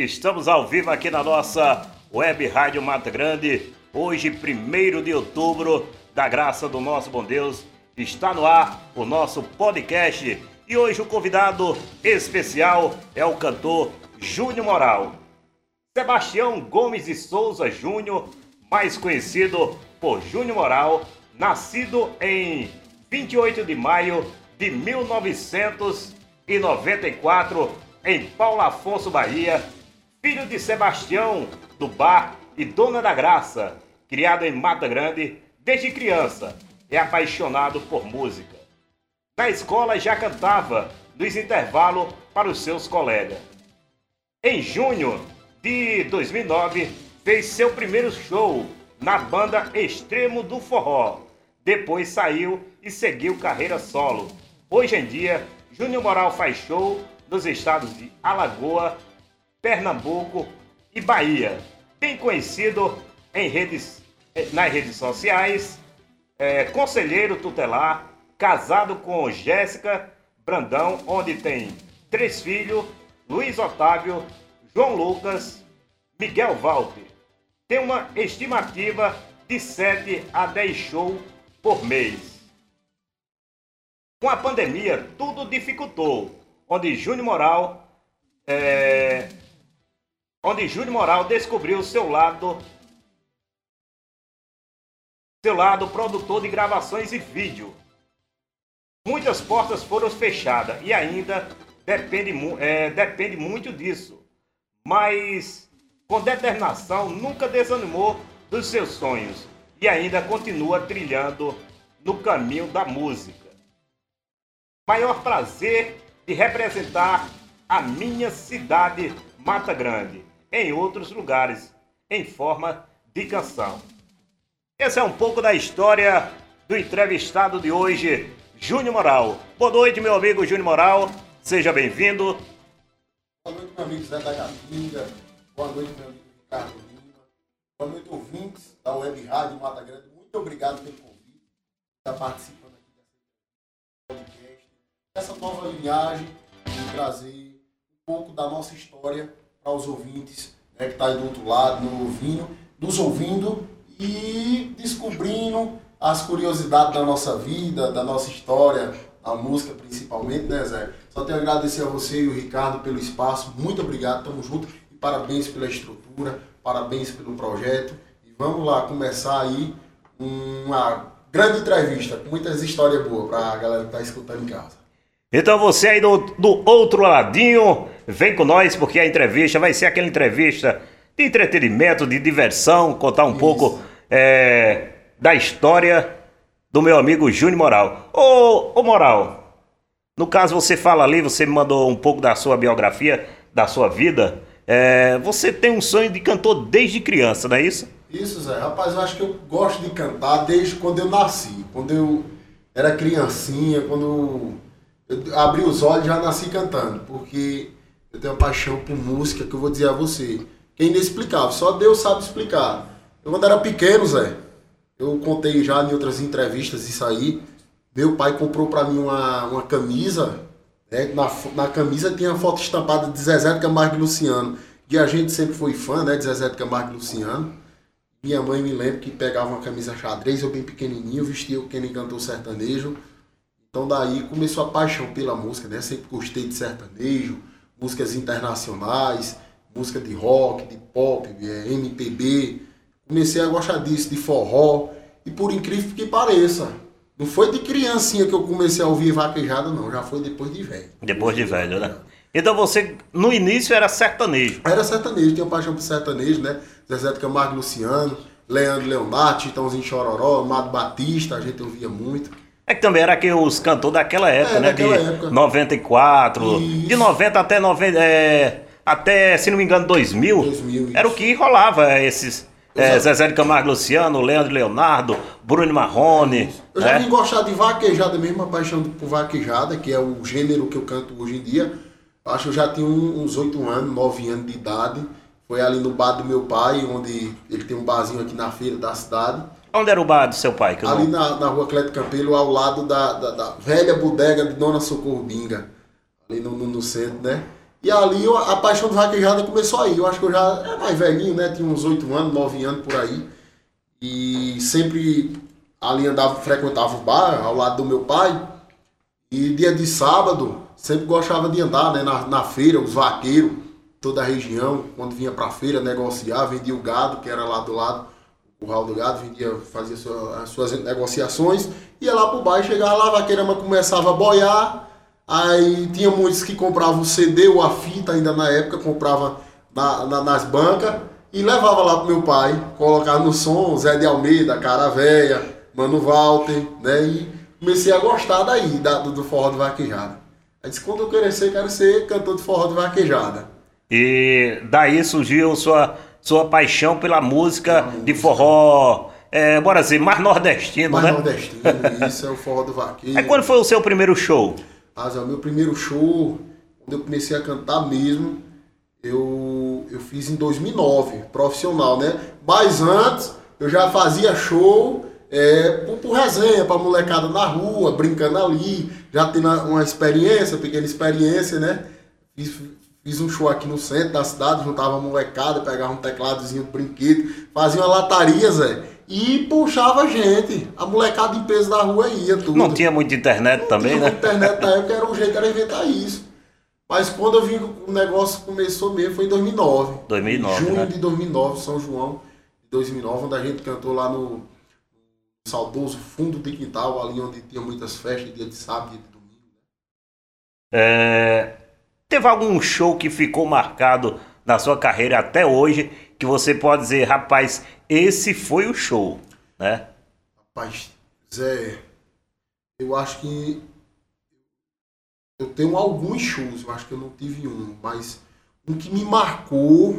Estamos ao vivo aqui na nossa web Rádio Mata Grande. Hoje, 1 de outubro, da graça do nosso bom Deus, está no ar o nosso podcast. E hoje o convidado especial é o cantor Júnior Moral. Sebastião Gomes de Souza Júnior, mais conhecido por Júnior Moral, nascido em 28 de maio de 1994 em Paulo Afonso, Bahia, filho de Sebastião do Bar e Dona da Graça, criado em Mata Grande desde criança, é apaixonado por música. Na escola já cantava nos intervalos para os seus colegas. Em junho de 2009, fez seu primeiro show na banda Extremo do Forró. Depois saiu e seguiu carreira solo. Hoje em dia, Júnior Moral faz show nos estados de Alagoa, Pernambuco e Bahia. Bem conhecido em redes, eh, nas redes sociais, é, conselheiro tutelar, casado com Jéssica Brandão, onde tem três filhos, Luiz Otávio, João Lucas, Miguel Walter. Tem uma estimativa de 7 a 10 shows por mês. Com a pandemia, tudo dificultou, onde Júnior Moral, é, onde Júnior Moral descobriu seu lado, seu lado produtor de gravações e vídeo. Muitas portas foram fechadas e ainda depende, é, depende muito disso. Mas com determinação nunca desanimou dos seus sonhos e ainda continua trilhando no caminho da música maior prazer de representar a minha cidade Mata Grande em outros lugares, em forma de canção. Esse é um pouco da história do entrevistado de hoje, Júnior Moral. Boa noite, meu amigo Júnior Moral. Seja bem-vindo. Boa noite, meu amigo Zé da Gatinga. Boa noite, meu amigo Ricardo Lima. Boa noite, ouvintes da Web Rádio Mata Grande. Muito obrigado pelo convite. Está participando essa nova linhagem de trazer um pouco da nossa história para os ouvintes né, que estão tá aí do outro lado, no ouvindo, nos ouvindo e descobrindo as curiosidades da nossa vida, da nossa história, da música principalmente, né, Zé? Só tenho a agradecer a você e o Ricardo pelo espaço. Muito obrigado, tamo junto. E parabéns pela estrutura, parabéns pelo projeto. E vamos lá começar aí uma grande entrevista com muitas histórias boas para a galera que está escutando em casa. Então você aí do, do outro ladinho, vem com nós porque a entrevista vai ser aquela entrevista de entretenimento, de diversão, contar um Isso. pouco é, da história do meu amigo Júnior Moral. Ô, ô Moral, no caso você fala ali, você me mandou um pouco da sua biografia, da sua vida. É, você tem um sonho de cantor desde criança, não é isso? Isso, Zé. Rapaz, eu acho que eu gosto de cantar desde quando eu nasci. Quando eu era criancinha, quando eu abri os olhos e já nasci cantando, porque eu tenho uma paixão por música que eu vou dizer a você, é inexplicável, só Deus sabe explicar. Eu quando era pequeno, Zé, eu contei já em outras entrevistas isso aí, meu pai comprou para mim uma, uma camisa, né, na, na camisa tinha a foto estampada de Zezé de Camargo e Luciano, e a gente sempre foi fã né, de Zezé de Camargo e Luciano. Minha mãe me lembra que pegava uma camisa xadrez, eu bem pequenininho, vestia o Kenny cantou sertanejo, então daí começou a paixão pela música, né? Sempre gostei de sertanejo, músicas internacionais, música de rock, de pop, é, MPB. Comecei a gostar disso, de forró. E por incrível que pareça, não foi de criancinha que eu comecei a ouvir vaquejada, não. Já foi depois de velho. Depois de velho, né? Então você, no início, era sertanejo? Era sertanejo, tinha paixão por sertanejo, né? Zezé de Camargo Luciano, Leandro Leonardo, Titãozinho Chororó, Amado Batista, a gente ouvia muito. É que também era que os cantores daquela época, é, né? Daquela de época. 94, Isso. de 90 até 90, é, até, se não me engano, 2000. 2000 era o que rolava é, esses. É, Zezé de Camargo Luciano, Leandro Leonardo, Bruno Marrone. Eu já né? vim gostar de vaquejada mesmo, a paixão por vaquejada, que é o gênero que eu canto hoje em dia. Acho que eu já tinha uns 8 anos, 9 anos de idade. Foi ali no bar do meu pai, onde ele tem um barzinho aqui na feira da cidade. Onde era o bar do seu pai? Ali na, na rua Cleto Campelo, ao lado da, da, da, velha bodega de Dona Socorro Binga. Ali no, no, no, centro, né? E ali eu- a paixão do vaquejada começou aí. Eu acho que eu já era mais velhinho, né? Tinha uns 8 anos, 9 anos por aí. E sempre ali andava, frequentava o bar ao lado do meu pai. E dia de sábado, sempre gostava de andar né, na, na feira, os vaqueiros, toda a região, quando vinha pra feira negociar, vendia o gado, que era lá do lado, o curral do gado, vendia, fazia sua- as suas negociações, ia lá pro bar e chegava lá, a vaqueirama começava a boiar, aí tinha muitos que compravam o CD ou a fita ainda na época, comprava na- na- nas bancas e levava lá pro meu pai, colocava no som Zé de Almeida, Cara Véia, Mano Walter, né? E comecei a gostar daí, da- do, do forró de vaquejada. Aí disse, quando eu crescer, quero ser cantor de forró de vaquejada. E daí surgiu sua, sua paixão pela música de forró, é, bora dizer, mais nordestino, Mais né? nordestino, isso é o forró do vaqueiro. Aí quando foi o seu primeiro show? É o meu primeiro show, quando eu comecei a cantar mesmo, eu, eu fiz em 2009, profissional, né? Mas antes, eu já fazia show é, por, por resenha, pra molecada na rua, brincando ali, já tendo uma experiência, pequena experiência, né? Fiz, fiz um show aqui no centro da cidade, juntava a molecada, pegava um tecladozinho de brinquedo, fazia uma lataria, Zé, e puxava gente. A molecada em peso da rua ia, tudo. Não tinha muita internet também, Tinha né? internet na época, era o jeito era inventar isso. Mas quando eu vi o negócio começou mesmo foi em 2009. 2009, Junho né? de 2009, São João de 2009, onde a gente cantou lá no saudoso fundo de quintal, ali onde tinha muitas festas, dia de sábado, dia de domingo. É, teve algum show que ficou marcado na sua carreira até hoje que você pode dizer, rapaz, esse foi o show, né? Rapaz, Zé, eu acho que eu tenho alguns shows, eu acho que eu não tive um, mas um que me marcou,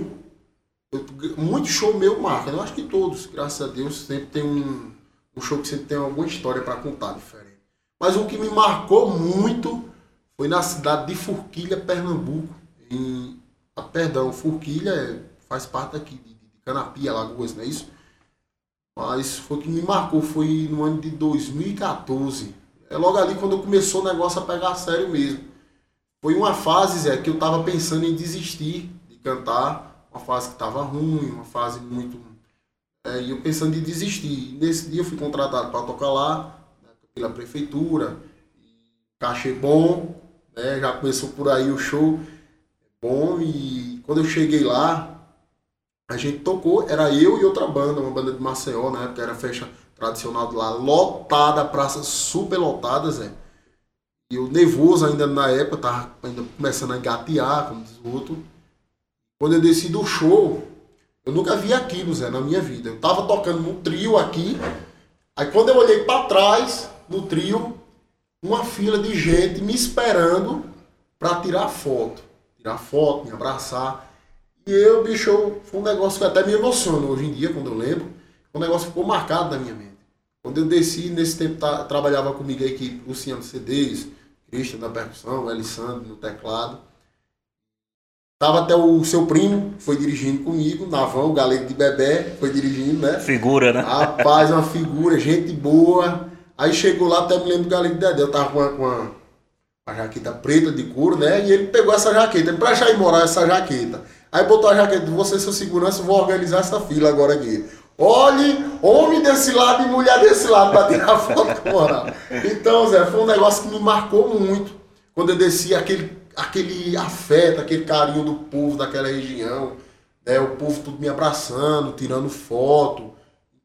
eu- muito show meu marca, eu acho que todos, graças a Deus, sempre tem um, um show que sempre tem alguma história para contar diferente. Mas um que me marcou muito foi na cidade de Forquilha, Pernambuco, em, ah, perdão, Forquilha é- faz parte aqui de, de Canapia, Alagoas, não é isso? Mas foi que me marcou, foi no ano de 2014. É logo ali quando começou o negócio a pegar a sério mesmo. Foi uma fase, Zé, que eu tava pensando em desistir de cantar. Uma fase que tava ruim, uma fase muito. é, eu pensando em desistir. Nesse dia eu fui contratado para tocar lá, né, pela prefeitura. Cachê bom, né, já começou por aí o show. Bom, e quando eu cheguei lá, a gente tocou, era eu e outra banda, uma banda de Maceió, na época era festa tradicional de lá, lotada, praça super lotada, Zé. E eu nervoso ainda na época, tava ainda começando a engatear, como diz o outro. Quando eu desci do show, eu nunca vi aquilo, Zé, na minha vida. Eu tava tocando num trio aqui, aí quando eu olhei para trás, no trio, uma fila de gente me esperando para tirar foto. Tirar foto, me abraçar. E eu, bicho, foi um negócio que até me emociona hoje em dia, quando eu lembro. O negócio ficou marcado na minha mente. Quando eu desci, nesse tempo tá- trabalhava comigo a equipe, Luciano CDs, Christian na percussão, Elisandro no teclado. Tava até o seu primo, foi dirigindo comigo, Navão, o galego de Bebé, foi dirigindo, né? Figura, né? Rapaz, uma figura, gente boa. Aí chegou lá, até me lembro de Dedé. Eu tava com uma, com uma, uma jaqueta preta de couro, né? E ele pegou essa jaqueta. Pra ir morar essa jaqueta. Aí botou a jaqueta, você, seu segurança, vou organizar essa fila agora aqui. Olhe, homem desse lado e mulher desse lado pra tirar foto. Então, Zé, foi um negócio que me marcou muito. Quando eu desci, aquele, aquele afeto, aquele carinho do povo daquela região. Né? O povo tudo me abraçando, tirando foto.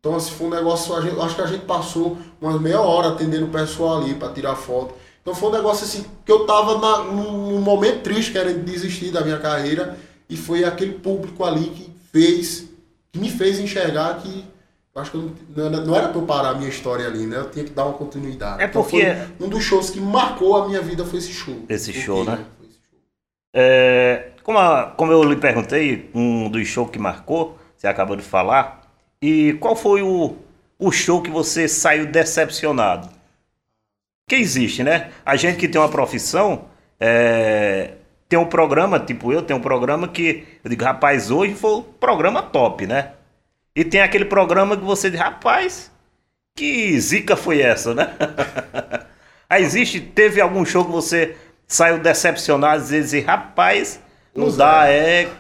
Então, assim, foi um negócio, a gente, acho que a gente passou umas meia hora atendendo o pessoal ali para tirar foto. Então foi um negócio assim, que eu tava na, num, momento triste, querendo desistir da minha carreira, e foi aquele público ali que fez, que me fez enxergar que acho que eu não, não era- não era pra eu parar a minha história ali, né? Eu tinha que dar uma continuidade. É Então, porque- foi um dos shows que marcou a minha vida foi esse show. Esse Foi show, né? Foi esse show. É, como, a- como eu lhe perguntei, um dos shows que marcou, você acabou de falar, e qual foi o, o show que você saiu decepcionado? Que existe, né? A gente que tem uma profissão, é, tem um programa, tipo eu, tem um programa que eu digo, rapaz, hoje foi o programa top, né? E tem aquele programa que você diz, rapaz, que zica foi essa, né? Aí existe, teve algum show que você saiu decepcionado e dizer, rapaz, Não dá, é.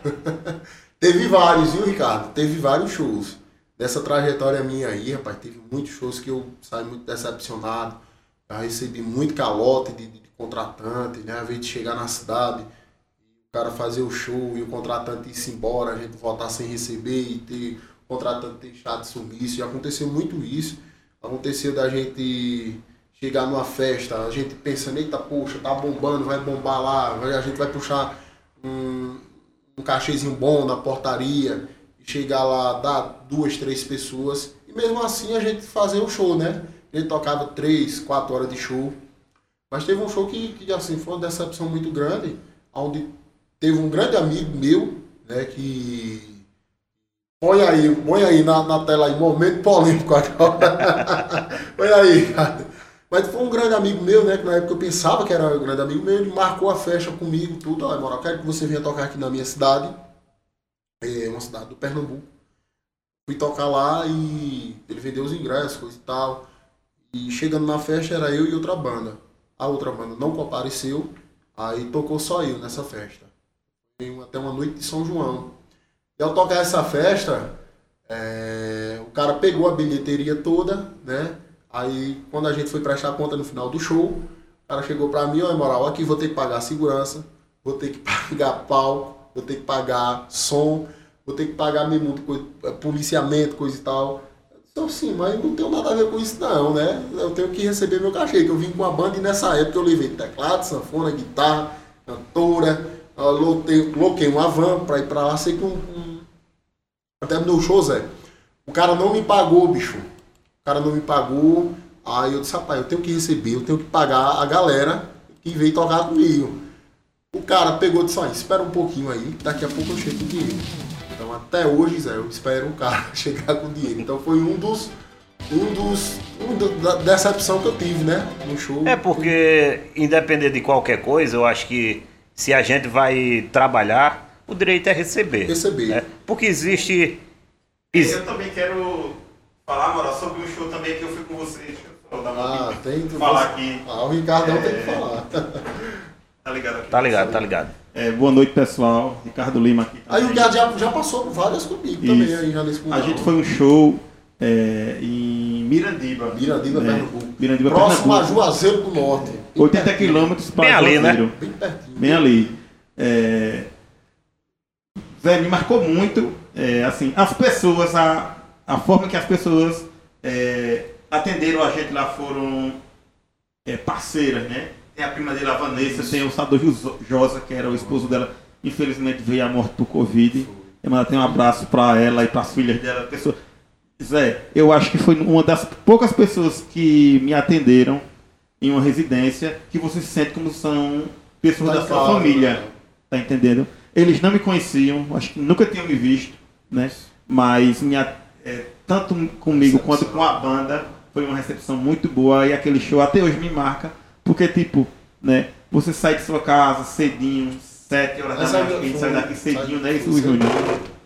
teve vários, viu, Ricardo? Teve vários shows. Dessa trajetória minha aí, rapaz, teve muitos shows que eu saí muito decepcionado. Já recebi muito calote de, de, de contratante, né? Às vezes de chegar na cidade, o cara fazer o show e o contratante ir-se embora, a gente voltar sem receber e ter o contratante deixar de sumiço. Já aconteceu muito isso. Aconteceu da gente chegar numa festa, a gente pensando, eita, poxa, tá bombando, vai bombar lá, a gente vai puxar um, um cachezinho bom na portaria, chegar lá, dar duas, três pessoas, e mesmo assim a gente fazer o show, né? Ele tocava três, quatro horas de show. Mas teve um show que, que assim, foi uma decepção muito grande, onde teve um grande amigo meu, né, que Põe aí, põe aí na, na tela aí, momento polêmico agora. põe aí, cara. Mas foi um grande amigo meu, né? Que na época eu pensava que era um grande amigo meu, ele marcou a festa comigo, tudo. Olha, moral, quero que você venha tocar aqui na minha cidade. Uma cidade do Pernambuco. Fui tocar lá e ele vendeu os ingressos, coisa e tal. E chegando na festa era eu e outra banda. A outra banda não compareceu, aí tocou só eu nessa festa. Até uma noite de São João. E ao tocar essa festa, é, o cara pegou a bilheteria toda, né? Aí quando a gente foi prestar conta no final do show, o cara chegou pra mim, ó, moral, aqui vou ter que pagar segurança, vou ter que pagar pau, vou ter que pagar som, vou ter que pagar mesmo é, policiamento, coisa e tal. Então sim, mas não tenho nada a ver com isso não, né? Eu tenho que receber meu cachê, que eu vim com a banda e nessa época eu levei teclado, sanfona, guitarra, cantora, loquei, loquei uma van pra ir pra lá, sei que um, um... até no show, Zé. O cara não me pagou, bicho o cara não me pagou. Aí eu disse, rapaz, eu tenho que receber, eu tenho que pagar a galera que veio tocar comigo. O cara pegou e disse, espera um pouquinho aí, daqui a pouco eu chego com dinheiro. Então até hoje, Zé, eu espero o cara chegar com o dinheiro. Então foi um dos. Um dos. Um do, da decepção que eu tive, né? No show. É porque, independente de qualquer coisa, eu acho que se a gente vai trabalhar, o direito é receber. Receber. Né? Porque existe. Eu também quero falar agora sobre um show também que eu fui com vocês. Ah, tem que falar aqui. Ah, o Ricardão é... tem que falar. Tá ligado aqui? Tá ligado, tá ligado. É, boa noite, pessoal. Ricardo Lima aqui. Também. Aí o Ricardo já, já passou por várias comigo Isso. também aí já nesse A gente foi um show é, em Mirandiba. Mirandiba, é, Pernambuco. Mirandiba, Próximo Pernambuco. a Juazeiro do Norte. 80 quilômetros para Bem ali, né? Bem pertinho. Bem ali. É... Zé, me marcou muito, é, assim, as pessoas, a, a forma que as pessoas é, atenderam a gente lá foram é, parceiras, né? Tem a prima dele, a Vanessa, tem o Sador Josa, que era o esposo dela, infelizmente veio a morte por Covid. Eu tem um abraço para ela e para as filhas dela. Pessoa... Zé, eu acho que foi uma das poucas pessoas que me atenderam em uma residência que você se sente como são pessoas tá da sua claro, família. Né? Tá entendendo? Eles não me conheciam, acho que nunca tinham me visto, né? Mas me é, tanto comigo recepção. quanto com a banda, foi uma recepção muito boa e aquele show até hoje me marca, porque tipo, né, você sai de sua casa cedinho, sete horas da manhã, a gente sai daqui cedinho, né, isso, Júnior?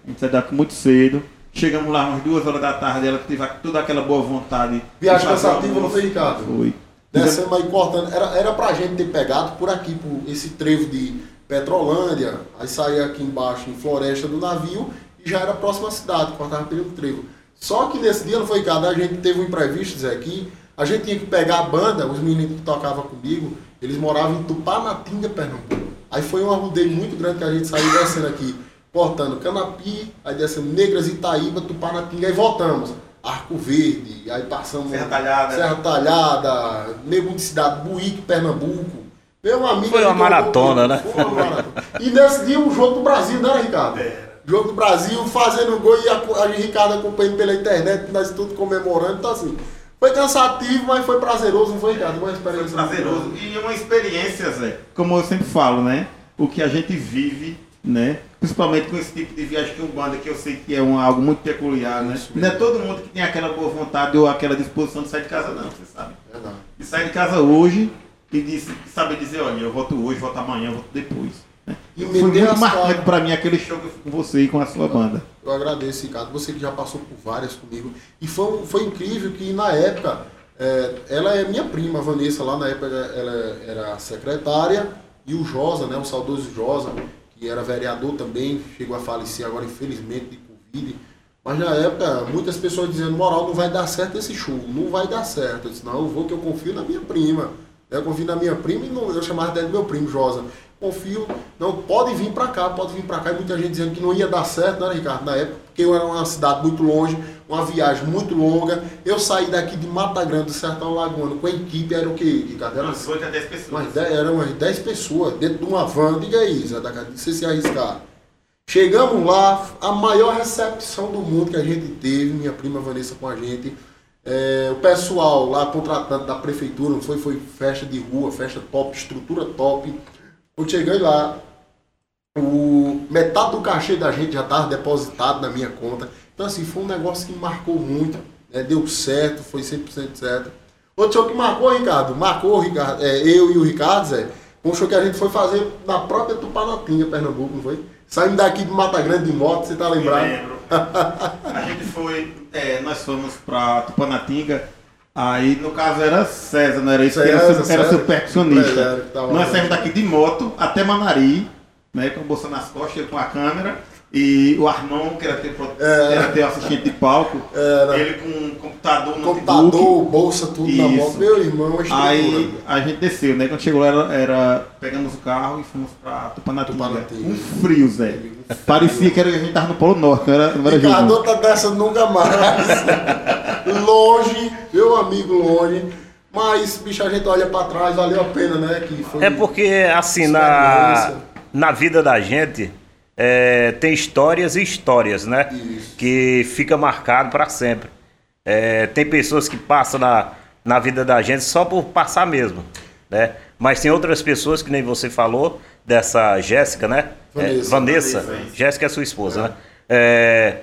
A gente sai daqui muito cedo. Chegamos lá umas duas horas da tarde, ela teve toda aquela boa vontade. Viagem cansativa, não foi, Ricardo? Foi. Descendo aí cortando. Era, era pra gente ter pegado por aqui, por esse trevo de Petrolândia, aí saía aqui embaixo em Floresta do navio e já era a próxima cidade, cortava pelo trevo. Só que nesse dia não foi cada, a gente teve um imprevisto, Zé, aqui. A gente tinha que pegar a banda, os meninos que tocavam comigo, eles moravam em Tupanatinga, Pernambuco. Aí foi um arrudeio muito grande que a gente saiu descendo aqui, cortando Canapi, aí descendo Negras, Itaíba, Tupanatinga, aí voltamos. Arco Verde, aí passamos. Serra Talhada. Serra Talhada, meio de cidade, Buíque, Pernambuco. Meu amigo. Foi uma maratona, né? Foi uma maratona. E nesse dia o jogo do Brasil, né, Ricardo? É. Jogo do Brasil, fazendo gol e a, a Ricardo acompanhando pela internet, nós tudo comemorando, então assim. Foi cansativo, mas foi prazeroso, não foi, Ricardo? Uma experiência. Foi prazeroso. E uma experiência, Zé, como eu sempre falo, né? O que a gente vive, né? Principalmente com esse tipo de viagem que o banda, que eu sei que é um, algo muito peculiar, né? Não é todo mundo que tem aquela boa vontade ou aquela disposição de sair de casa, não, você sabe. É não. E sair de casa hoje e diz, sabe dizer, olha, eu volto hoje, volto amanhã, volto depois. E Foi muito marcante para mim aquele show que eu fui com você e com a sua banda. Eu agradeço, Ricardo. Você que já passou por várias comigo. E foi, foi incrível que na época, é, ela é minha prima, a Vanessa, lá na época ela era secretária, e o Josa, né, o saudoso Josa, que era vereador também, chegou a falecer agora, infelizmente, de Covid. Mas na época, muitas pessoas dizendo, moral, não vai dar certo esse show, não vai dar certo. Eu disse, não, eu vou que eu confio na minha prima. Eu confio na minha prima e não, eu chamava dela de meu primo, Josa. Confio, não, pode vir pra cá, pode vir pra cá. E muita gente dizendo que não ia dar certo, né, Ricardo? Na época, porque eu era uma cidade muito longe, uma viagem muito longa. Eu saí daqui de Mata Grande, do Sertão Lagoano, com a equipe, era o quê, Ricardo? Era Umas 8 a 10 pessoas. umas 10, eram umas 10 pessoas dentro de uma van, diga aí, Zé da Casa, você se arriscar. Chegamos lá, a maior recepção do mundo que a gente teve, minha prima Vanessa com a gente. É, o pessoal lá contratante da prefeitura, não foi, foi festa de rua, festa top, estrutura top. Eu cheguei lá, o, metade do cachê da gente já estava depositado na minha conta. Então, assim, foi um negócio que me marcou muito. né? Deu certo, foi 100% certo. Outro show que marcou, Ricardo, marcou, Ricardo, é, eu e o Ricardo, Zé, um show que a gente foi fazer na própria Tupanatinga, Pernambuco, não foi? Saímos daqui de Mata Grande de moto, você tá lembrado? lembro. A gente foi, é, nós fomos pra Tupanatinga, aí no caso era César, não era isso? que era, César, seu- era seu César, percussionista. tava Nós saímos daqui de moto até Manari, né, com a bolsa nas costas, com a câmera, e o Arnon, que era teu, pro- É. era teu assistente de palco, Era. ele com um computador, notebook, Computador, bolsa, tudo na Isso. moto. Meu irmão, estrutura. Aí a gente desceu, né? Quando chegou lá, era, era- pegamos o carro e fomos pra Tupanatinga. Tupanatinga. Um frio, Zé. Parecia que era, a gente tava no Polo Norte, não era, não era Ricardo, jogo. outra dessa nunca mais. longe, meu amigo, longe. Mas, bicho, a gente olha pra trás, valeu a pena, né? Que foi É porque, assim, na, na vida da gente, é, tem histórias e histórias, né? Isso. Que fica marcado para sempre. É, tem pessoas que passam na, na vida da gente só por passar mesmo, né? Mas tem outras pessoas, que nem você falou, dessa Jéssica, né? É, Vanessa. Vanessa. Vanessa, Jéssica é sua esposa, né? É,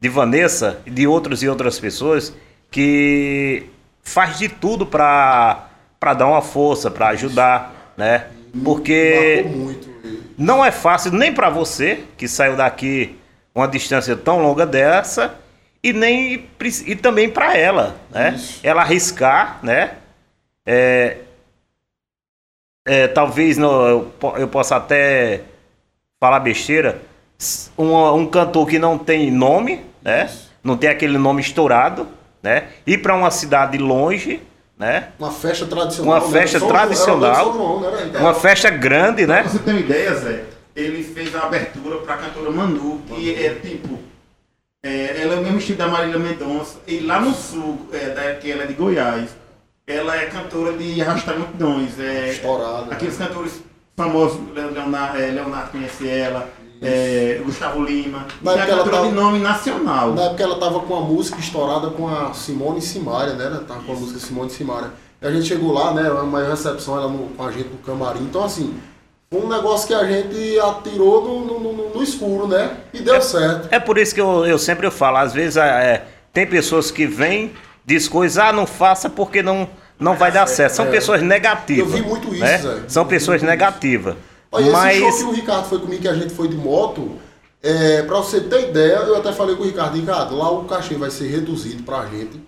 de Vanessa e de outras e outras pessoas que faz de tudo para para dar uma força, para ajudar, né? Porque Marcou muito. Não é fácil nem para você que saiu daqui uma distância tão longa dessa e nem e também para ela, né? Isso. Ela arriscar, né? É, é, talvez no- eu, po- eu possa até falar besteira. Um, um cantor que não tem nome, né? Não tem aquele nome estourado, né? Ir para uma cidade longe, né? Uma festa tradicional. Uma né? festa São era tradicional. João, né? Uma festa grande, Pra né? você ter uma ideia, Zé, ele fez a abertura pra cantora Manu, que é tipo. é, ela é o mesmo estilo da Marília Mendonça. E lá no sul, é, da, que ela é de Goiás, ela é cantora de arrastar multidões. É, Estourada. Aqueles cantores famosos, Leonardo, Leonardo conhece ela, é, Gustavo Lima. Na é época ela tava- de nome nacional. Na época ela tava com a música estourada com a Simone Simaria, né? Ela tava com a música Simone Simaria. E a gente chegou lá, né? Uma recepção ela no- com a gente no camarim. Então, assim, foi um negócio que a gente atirou no, no- no- no escuro, né? E deu certo. É por isso que eu, eu sempre falo, às vezes é, tem pessoas que vêm, diz coisas, ah, não faça porque não, não vai dar certo. São É. pessoas negativas. Eu vi muito isso, né? Zé. São Eu pessoas muito isso. Olha, esse Mas show que o Ricardo foi comigo, que a gente foi de moto, é, pra você ter ideia, eu até falei com o Ricardo, Ricardo, lá o cachê vai ser reduzido pra gente.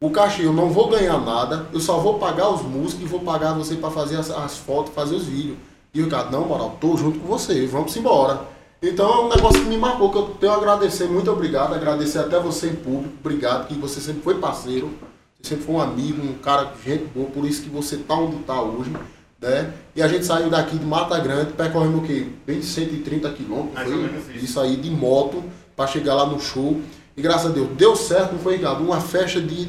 O cachê eu não vou ganhar nada, eu só vou pagar os músicos e vou pagar você pra fazer as, as fotos, fazer os vídeos. E o Ricardo, não, moral, tô junto com você, vamos embora. Então é um negócio que me marcou, que eu tenho a agradecer, muito obrigado, agradecer até você em público, obrigado, que você sempre foi parceiro, você sempre foi um amigo, um cara, gente boa, por isso que você tá onde tá hoje, né? E a gente saiu daqui de Mata Grande, percorremos o quê? Bem 130 quilômetros, isso. Isso aí de moto, pra chegar lá no show. E graças a Deus, deu certo, não foi, Ricardo? Uma festa de,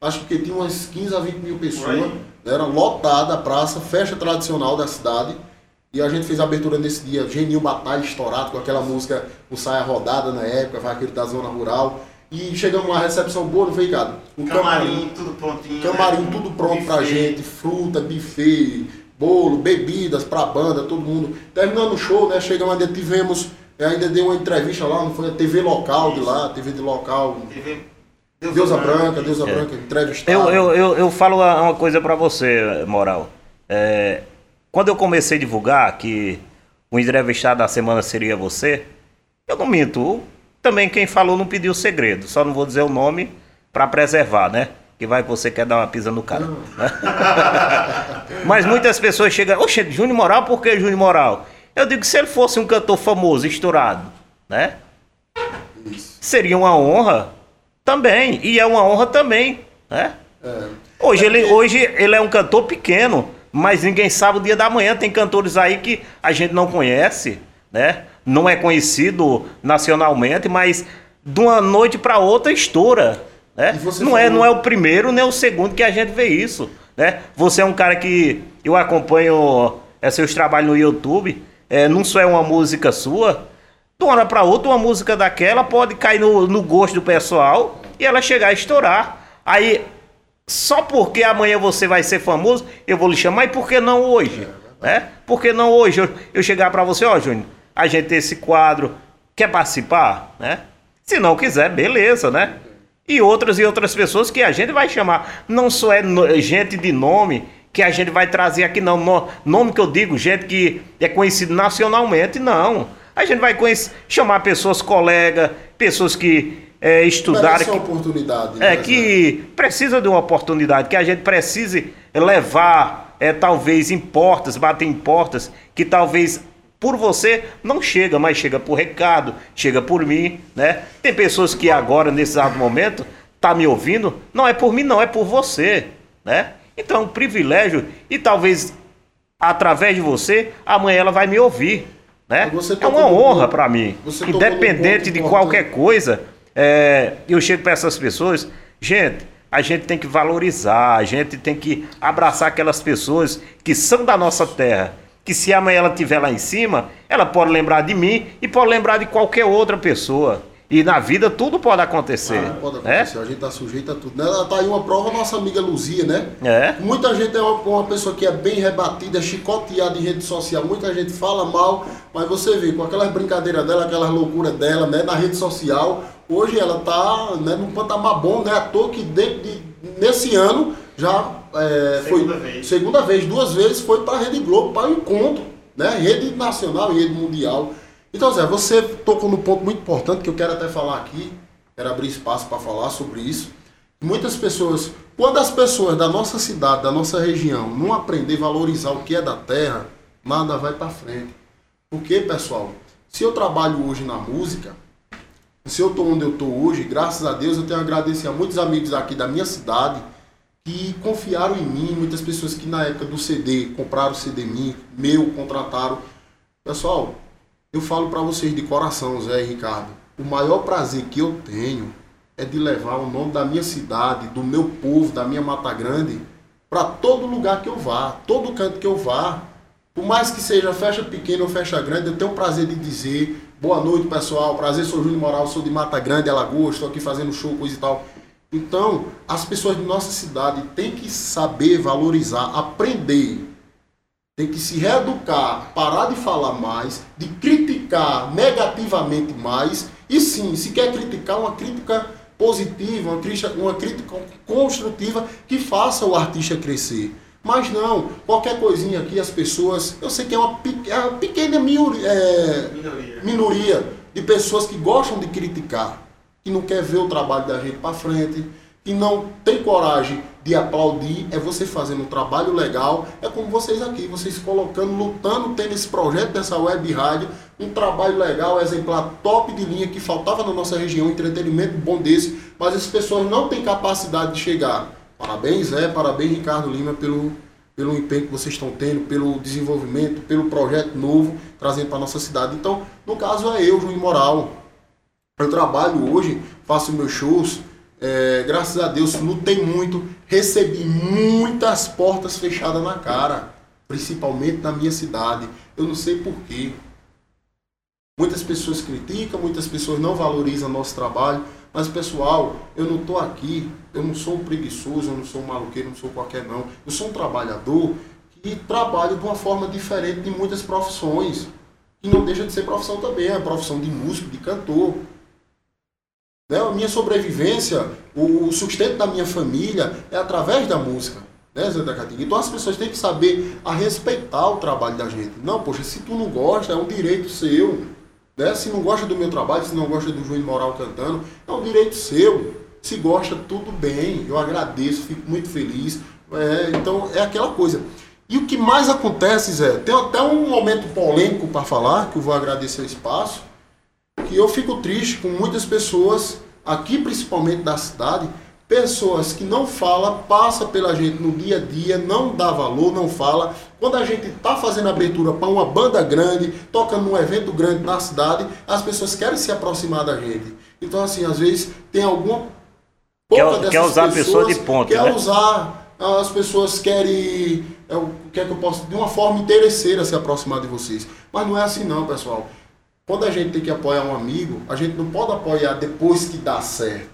acho que tinha umas 15 a 20 mil pessoas, aí. era lotada a praça, festa tradicional da cidade. E a gente fez a abertura nesse dia, Genil Batalha estourado, com aquela música, o Saia Rodada na época, vaqueiro da zona rural. E chegamos lá, recepção boa, não foi, Ricardo? O Camarim, tudo prontinho. Camarim né? tudo pronto pra Buffet. gente, fruta, buffet, bolo, bebidas pra banda, todo mundo. Terminando o show, né? Chegamos ainda, tivemos, ainda deu uma entrevista lá, não foi a TV local de lá, TV de local. TV Deusa Branca, Deusa Branca, entrevistado. eu, eu, eu, eu falo uma coisa pra você, Moral. É, quando eu comecei a divulgar que o entrevistado da semana seria você, eu não minto. Também quem falou não pediu segredo. Só não vou dizer o nome pra preservar, né? Que vai que você quer dar uma pisa no cara. Mas muitas pessoas chegam, oxe, Júnior Moral, por que Júnior Moral? Eu digo que se ele fosse um cantor famoso, estourado, né? Isso. Seria uma honra também. E é uma honra também, né? É. Hoje, É ele, hoje ele é um cantor pequeno, mas ninguém sabe o dia da manhã. Tem cantores aí que a gente não conhece, né? Não é conhecido nacionalmente, mas de uma noite para outra estoura, né? Não é, falou- não é o primeiro nem o segundo que a gente vê isso, né? Você é um cara que eu acompanho é, seus trabalhos no YouTube, é, não só é uma música sua, de uma hora para outra uma música daquela pode cair no, no gosto do pessoal e ela chegar a estourar. Aí só porque amanhã você vai ser famoso, eu vou lhe chamar, e por que não hoje? né? Por que não hoje eu, eu chegar para você, ó, Júnior, a gente tem esse quadro, quer participar? Né? Se não quiser, beleza, né? E outras e outras pessoas que a gente vai chamar. Não só é gente de nome que a gente vai trazer aqui, não. No- nome que eu digo, gente que é conhecido nacionalmente, não. A gente vai conhecer, chamar pessoas colegas, pessoas que é, estudaram. Que- oportunidade. é né, que precisa de uma oportunidade, que a gente precise levar, é, talvez em portas, bater em portas, que talvez por você não chega, mas chega por recado, chega por mim, né? Tem pessoas que agora, nesse exato momento, tá me ouvindo, não é por mim, não, é por você, né? Então, é um privilégio e talvez através de você, amanhã ela vai me ouvir, né? Você É uma honra para mim. Independente de qualquer coisa, é, eu chego para essas pessoas, gente, a gente tem que valorizar, a gente tem que abraçar aquelas pessoas que são da nossa terra. Que se amanhã ela estiver lá em cima, ela pode lembrar de mim e pode lembrar de qualquer outra pessoa. E na vida tudo pode acontecer. Ah, pode né? acontecer, a gente tá sujeito a tudo. né? Tá aí uma prova, nossa amiga Luzia, né? É. Muita gente é uma, uma pessoa que é bem rebatida, chicoteada em rede social. Muita gente fala mal, mas você vê, com aquelas brincadeiras dela, aquelas loucuras dela, né? Na rede social, hoje ela tá né, num patamar bom, né? À toa que dentro de, nesse ano já é, Segunda foi vez. segunda vez, duas vezes foi para a Rede Globo, para o encontro, né? Rede nacional e rede mundial. Então, Zé, você tocou num ponto muito importante que eu quero até falar aqui, quero abrir espaço para falar sobre isso. Muitas pessoas, quando as pessoas da nossa cidade, da nossa região, não aprender a valorizar o que é da terra, nada vai para frente. Porque, pessoal, se eu trabalho hoje na música, se eu estou onde eu estou hoje, graças a Deus, eu tenho a agradecer a muitos amigos aqui da minha cidade que confiaram em mim, muitas pessoas que na época do CD compraram o CD mi- meu, contrataram. Pessoal, eu falo para vocês de coração, Zé e Ricardo, o maior prazer que eu tenho é de levar o nome da minha cidade, do meu povo, da minha Mata Grande, para todo lugar que eu vá, todo canto que eu vá. Por mais que seja festa pequena ou festa grande, eu tenho o prazer de dizer boa noite, pessoal. Prazer, sou Júnior Moral, sou de Mata Grande, Alagoas, estou aqui fazendo show, coisa e tal. Então, as pessoas de nossa cidade têm que saber valorizar, aprender. Tem que se reeducar, parar de falar mais, de criticar negativamente mais. E sim, se quer criticar, uma crítica positiva, uma crítica, uma crítica construtiva que faça o artista crescer. Mas não, qualquer coisinha aqui as pessoas. Eu sei que é uma, é uma pequena é, Minoria. minoria de pessoas que gostam de criticar, que não quer ver o trabalho da gente para frente, que não tem coragem de aplaudir, é você fazendo um trabalho legal, é como vocês aqui, vocês colocando, lutando, tendo esse projeto dessa web rádio, um trabalho legal, exemplar top de linha que faltava na nossa região, entretenimento bom desse, mas as pessoas não têm capacidade de chegar. Parabéns, Zé, parabéns, Ricardo Lima, pelo, pelo empenho que vocês estão tendo, pelo desenvolvimento, pelo projeto novo trazendo para nossa cidade. Então, no caso é eu, Juiz Moral. Eu trabalho hoje, faço meus shows, é, graças a Deus lutei muito, recebi muitas portas fechadas na cara, principalmente na minha cidade. Eu não sei porquê. Muitas pessoas criticam, muitas pessoas não valorizam nosso trabalho, mas pessoal, eu não estou aqui, eu não sou um preguiçoso, eu não sou um maluqueiro, não sou qualquer não. Eu sou um trabalhador que trabalha de uma forma diferente de muitas profissões. E não deixa de ser profissão também, é a profissão de músico, de cantor. Né? A minha sobrevivência, o sustento da minha família é através da música. Né, Zé da Catinga? Então as pessoas têm que saber a respeitar o trabalho da gente. Não, poxa, se tu não gosta, é um direito seu. Né? Se não gosta do meu trabalho, se não gosta do Júnior Moral cantando, é um direito seu. Se gosta, tudo bem. Eu agradeço, fico muito feliz. É, então é aquela coisa. E o que mais acontece, Zé, tem até um momento polêmico para falar, que eu vou agradecer o espaço, que eu fico triste com muitas pessoas, aqui principalmente da cidade, pessoas que não falam, passa pela gente no dia a dia, não dá valor, não fala. Quando a gente está fazendo abertura para uma banda grande, tocando num evento grande na cidade, as pessoas querem se aproximar da gente. Então, assim, às vezes tem alguma quer, quer usar a pessoa de ponto, quer né? usar, as pessoas querem, é, quer que eu possa, de uma forma interesseira se aproximar de vocês. Mas não é assim não, pessoal. Quando a gente tem que apoiar um amigo, a gente não pode apoiar depois que dá certo.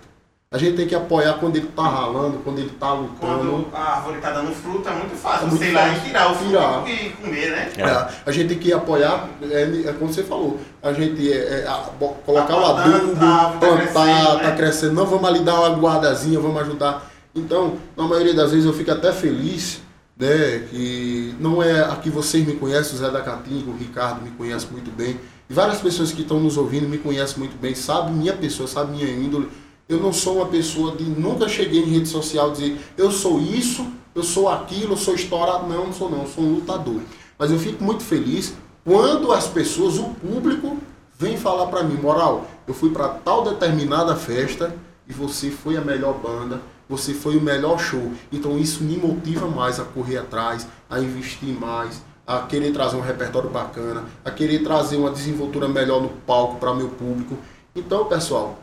A gente tem que apoiar quando ele tá ralando, quando ele tá lutando. Quando a árvore tá dando fruto, é muito fácil. É muito você ir lá fácil. e tirar o fruto Tirar. e comer, né? É. É, a gente tem que apoiar, é, é como você falou, a gente é, é, a- colocar Tá o adubo, tá, tá plantar, crescendo, tá né? crescendo, não vamos ali dar uma guardazinha, vamos ajudar. Então, na maioria das vezes eu fico até feliz, né, que não é aqui vocês me conhecem, o Zé da Catinga, o Ricardo me conhece muito bem, várias pessoas que estão nos ouvindo me conhecem muito bem, sabem minha pessoa, sabem minha índole. Eu não sou uma pessoa de nunca cheguei em rede social dizer eu sou isso, eu sou aquilo, eu sou estourado. Não, não sou não, eu sou um lutador. Mas eu fico muito feliz quando as pessoas, o público, vem falar para mim, moral, eu fui para tal determinada festa e você foi a melhor banda, você foi o melhor show. Então isso me motiva mais a correr atrás, a investir mais, a querer trazer um repertório bacana, a querer trazer uma desenvoltura melhor no palco para meu público. Então, pessoal,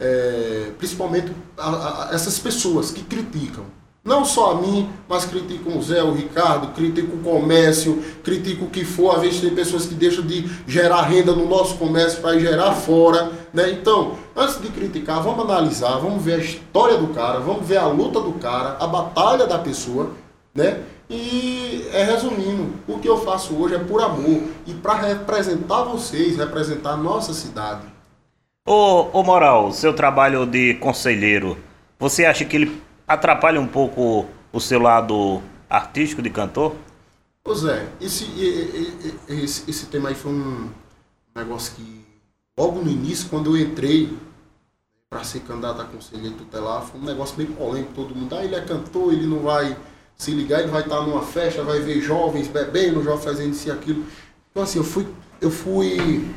é, principalmente a- a- essas pessoas que criticam. Não só a mim, mas criticam o Zé, o Ricardo, criticam o comércio, criticam o que for. Às vezes tem pessoas que deixam de gerar renda no nosso comércio para gerar fora. Né? Então, antes de criticar, vamos analisar, vamos ver a história do cara, vamos ver a luta do cara, a batalha da pessoa. Né? E é resumindo, o que eu faço hoje é por amor e para representar vocês, representar a nossa cidade. Ô, ô Moral, seu trabalho de conselheiro, você acha que ele atrapalha um pouco o seu lado artístico de cantor? Ô Zé, esse, esse, esse tema aí foi um negócio que, logo no início, quando eu entrei para ser candidato a conselheiro tutelar, foi um negócio bem polêmico, todo mundo, ah, ele é cantor, ele não vai se ligar, ele vai estar numa festa, vai ver jovens bebendo, jovens fazendo isso e aquilo. Então assim, eu fui, eu fui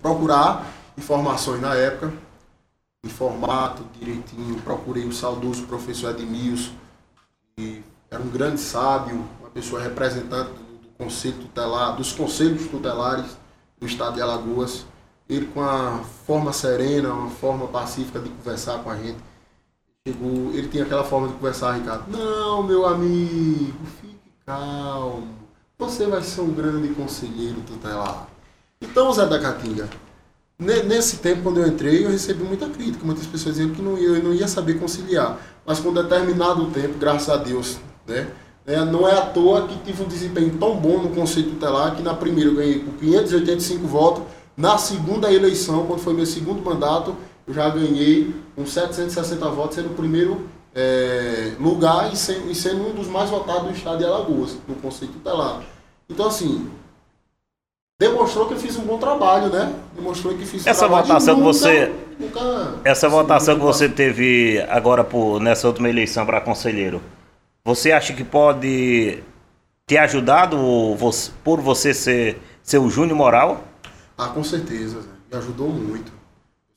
procurar informações na época, em formato direitinho, procurei o saudoso professor Edmilson, que era um grande sábio, uma pessoa representante do, do conselho tutelar, dos conselhos tutelares do estado de Alagoas. Ele com uma forma serena, uma forma pacífica de conversar com a gente. Chegou, ele tinha aquela forma de conversar, Ricardo. Não, meu amigo, fique calmo. Você vai ser um grande conselheiro tutelar. Então, Zé da Catinga, ne- nesse tempo, quando eu entrei, eu recebi muita crítica. Muitas pessoas diziam que não, eu não ia saber conciliar. Mas com determinado tempo, graças a Deus, né? né, Não é à toa que tive um desempenho tão bom no Conselho Tutelar que na primeira eu ganhei por 585 votos. Na segunda eleição, quando foi meu segundo mandato, eu já ganhei com 760 votos, sendo o primeiro eh, lugar e sendo, e sendo um dos mais votados do estado de Alagoas, no Conselho Tutelar. Então, assim, demonstrou que eu fiz um bom trabalho, né? Demonstrou que fiz um Essa trabalho votação que nunca- você- nunca- Essa votação que você teve agora por, nessa última eleição para conselheiro, você acha que pode ter ajudado você- por você ser, ser o Júnior Moral? Ah, com certeza, me ajudou muito.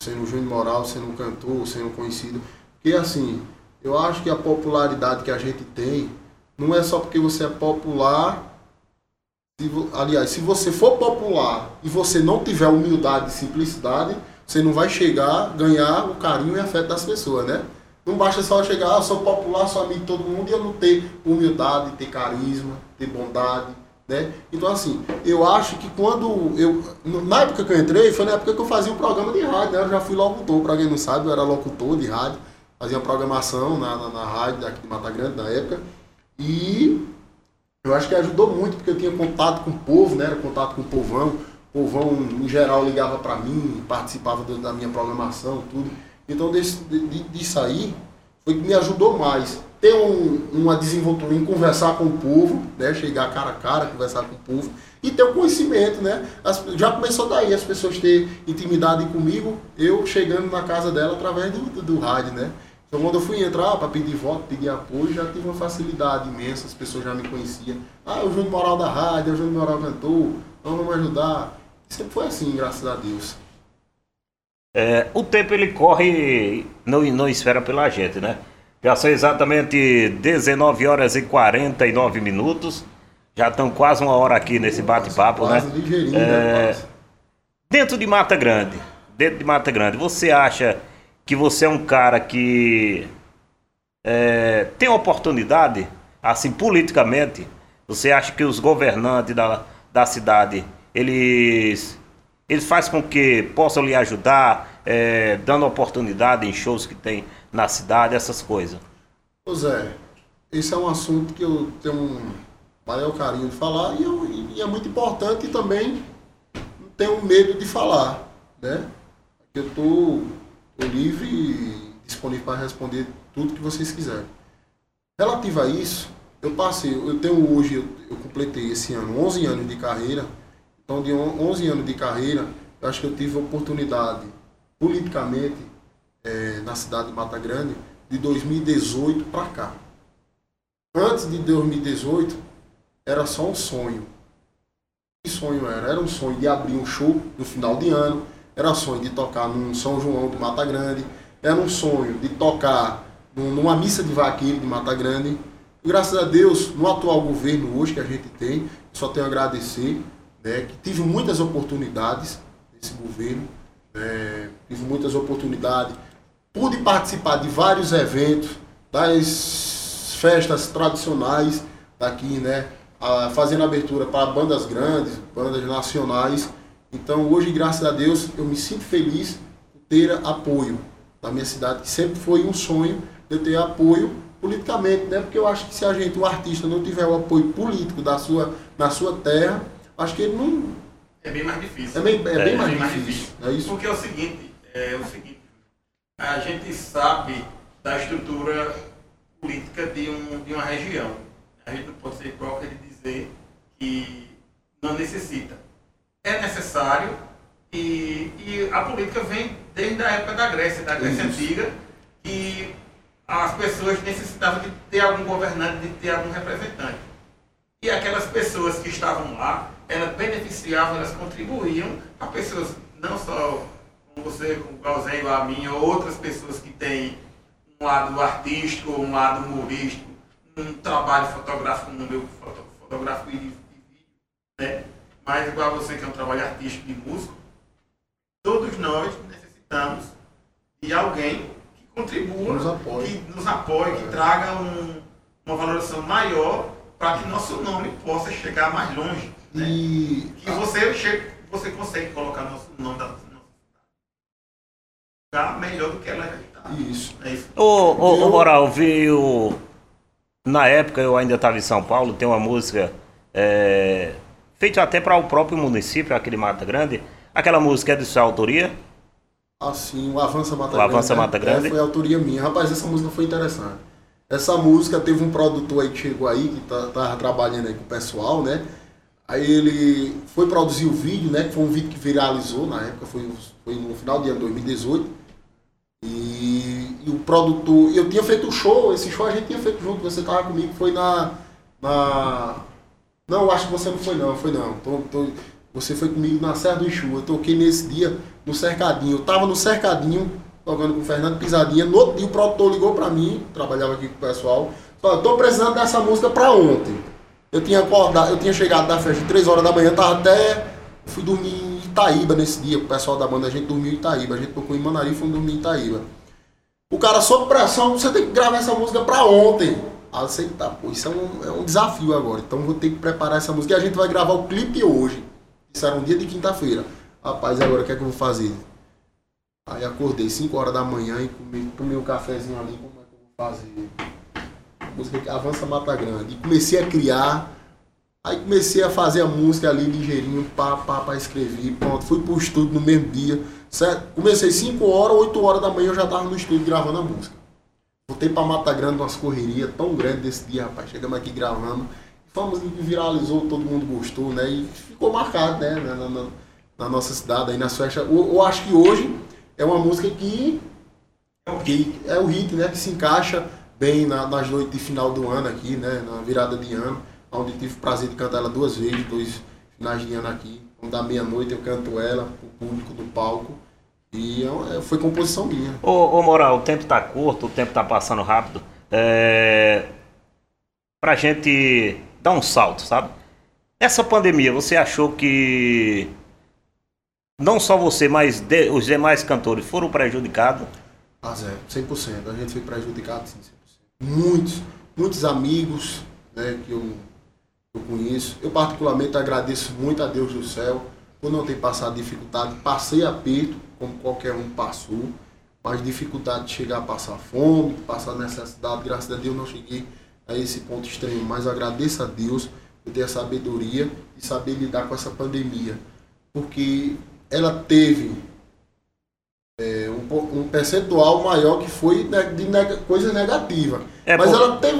Sendo Júnior Moral, sendo um cantor, sendo conhecido. Porque assim, eu acho que a popularidade que a gente tem não é só porque você é popular. se aliás, se você for popular e você não tiver humildade e simplicidade, você não vai chegar, ganhar o carinho e afeto das pessoas, né? Não basta só chegar, ah, sou popular, sou amigo de todo mundo e eu não ter humildade, ter carisma, ter bondade, né? Então assim, eu acho que quando eu na época que eu entrei, foi na época que eu fazia um programa de rádio, né? Eu já fui locutor, para quem não sabe, eu era locutor de rádio, fazia programação na, na, na rádio daqui de Mata Grande na época. E eu acho que ajudou muito, porque eu tinha contato com o povo, né? Era contato com o povão. O povão, em geral, ligava para mim, participava da minha programação, tudo. Então, desse, de, de- disso aí, foi que me ajudou mais. Ter um- uma desenvoltura em conversar com o povo, né? Chegar cara a cara, conversar com o povo. E ter o conhecimento, né? As- já começou daí, as pessoas ter intimidade comigo, eu chegando na casa dela através do, do, do rádio, né? Então quando eu fui entrar para pedir voto, pedir apoio, já tive uma facilidade imensa, as pessoas já me conheciam. Ah, o Júnior Moral da rádio, o Júnior Moral cantor, vamos ajudar. Sempre foi assim, graças a Deus. É, o tempo ele corre, não, não espera pela gente, né? Já são exatamente 19 horas e 49 minutos. Já estão quase uma hora aqui nesse bate-papo, né? Né? É, dentro de Mata Grande, dentro de Mata Grande, você acha que você é um cara que é, tem oportunidade, assim, politicamente? Você acha que os governantes da, da cidade, eles eles fazem com que possam lhe ajudar, é, dando oportunidade em shows que tem na cidade, essas coisas. Zé, esse é um assunto que eu tenho um maior carinho de falar e, eu, e é muito importante e também tenho medo de falar, né? Eu estou livre e disponível para responder tudo que vocês quiserem. Relativo a isso, eu passei, eu tenho hoje, eu, eu completei esse ano 11 anos de carreira, então, de 11 anos de carreira, eu acho que eu tive oportunidade, politicamente, é, na cidade de Mata Grande, de 2018 para cá. Antes de 2018, era só um sonho. Que sonho era? Era um sonho de abrir um show no final de ano, era um sonho de tocar num São João de Mata Grande, era um sonho de tocar numa missa de vaqueiro de Mata Grande. E, graças a Deus, no atual governo hoje que a gente tem, só tenho a agradecer né, que tive muitas oportunidades nesse governo, né, tive muitas oportunidades, pude participar de vários eventos, das festas tradicionais daqui, né, a, fazendo abertura para bandas grandes, bandas nacionais. Então hoje, graças a Deus, eu me sinto feliz por ter apoio da minha cidade, que sempre foi um sonho de eu ter apoio politicamente, né? Porque eu acho que se a gente, o artista, não tiver o apoio político da sua, na sua terra, acho que ele não. É bem mais difícil. É bem, é é, bem, mais, bem mais, difícil. É isso? Porque é o seguinte, é o seguinte, a gente sabe da estrutura política de, um, de uma região. A gente não pode ser hipócrita de dizer que não necessita. É necessário e, e a política vem desde a época da Grécia, da Grécia isso. Antiga, que as pessoas necessitavam de ter algum governante, de ter algum representante. E aquelas pessoas que estavam lá, elas beneficiavam, elas contribuíam a pessoas, não só você, como o igual a mim, ou outras pessoas que têm um lado artístico, um lado humorístico, um trabalho fotográfico no meu fotográfico e de, vídeo, né? Mas igual a você que é um trabalho artístico de músico, todos nós necessitamos de alguém que contribua, nos apoie. que nos apoie, que traga um, uma valorização maior para que nosso nome possa chegar mais longe. Né? E que você, você consegue colocar nosso nome da cidade melhor do que ela está. Isso. É isso. Ô, ô, ô Moral, viu. Na época eu ainda estava em São Paulo, tem uma música é, feita até para o próprio município, aquele Mata Grande. Aquela música é de sua autoria? Ah, sim, o Avança Mata o Grande. Avança né? Mata Grande. É, foi autoria minha. Rapaz, essa música foi interessante. Essa música teve um produtor aí que chegou aí, que tá, tava trabalhando aí com o pessoal, né? Aí ele foi produzir o vídeo, né? Que foi um vídeo que viralizou na época, foi, foi no final de ano 2018. E, e o produtor. Eu tinha feito o show, esse show a gente tinha feito junto, você tava comigo, foi na. na não, acho que você não foi não, foi não. Tô, tô, você foi comigo na Serra do Ixu. Eu toquei nesse dia no cercadinho. Eu tava no cercadinho tocando com o Fernando Pisadinha. No outro dia o produtor ligou pra mim, trabalhava aqui com o pessoal. Falou, tô precisando dessa música pra ontem. Eu tinha acordado, eu tinha chegado da festa 3 horas da manhã, tava até. Fui dormir em Itaíba nesse dia, o pessoal da banda, a gente dormiu em Itaíba. A gente tocou em Manari e fomos dormir em Itaíba. O cara, sob pressão, você tem que gravar essa música pra ontem. Tá, pô, isso é um, é um desafio agora. Então vou ter que preparar essa música. E a gente vai gravar o clipe hoje. Isso era um dia de quinta-feira. Rapaz, agora o que é que eu vou fazer? Aí acordei 5 horas da manhã e comi, tomei um cafezinho ali, como é que eu vou fazer? A música que avança Mata Grande. E comecei a criar. Aí comecei a fazer a música ali ligeirinho, pá, pá, pá, escrever. Pronto, fui pro estúdio no mesmo dia. Certo? Comecei 5 horas, 8 horas da manhã eu já tava no estúdio gravando a música. Voltei pra Mata Grande, umas correrias tão grandes desse dia, rapaz. Chegamos aqui gravando. Fomos viralizou, todo mundo gostou, né? E ficou marcado, né? Na, na, na nossa cidade, aí nas festas. Eu, eu acho que hoje é uma música que que é o hit, né? Que se encaixa bem na, nas noites de final do ano aqui, né? Na virada de ano, onde tive o prazer de cantar ela duas vezes, dois finais de ano aqui. Quando dá meia-noite eu canto ela, o público do palco. E é, é, foi composição minha. Ô, ô Moral, o tempo tá curto, o tempo tá passando rápido. É... Pra gente dar um salto, sabe? Essa pandemia, você achou que não só você, mas de, os demais cantores foram prejudicados? Ah, Zé, 100%. A gente foi prejudicado, sim, 100%. Muitos, muitos amigos né, que eu, eu conheço. Eu, particularmente, agradeço muito a Deus do céu por não ter passado dificuldade. Passei aperto, como qualquer um passou, mas dificuldade de chegar a passar fome, passar necessidade. Graças a Deus, não cheguei a esse ponto extremo. Mas agradeço a Deus por ter a sabedoria e saber lidar com essa pandemia. Porque ela teve é, um, um, percentual maior que foi de neg coisa negativa. É Mas ela teve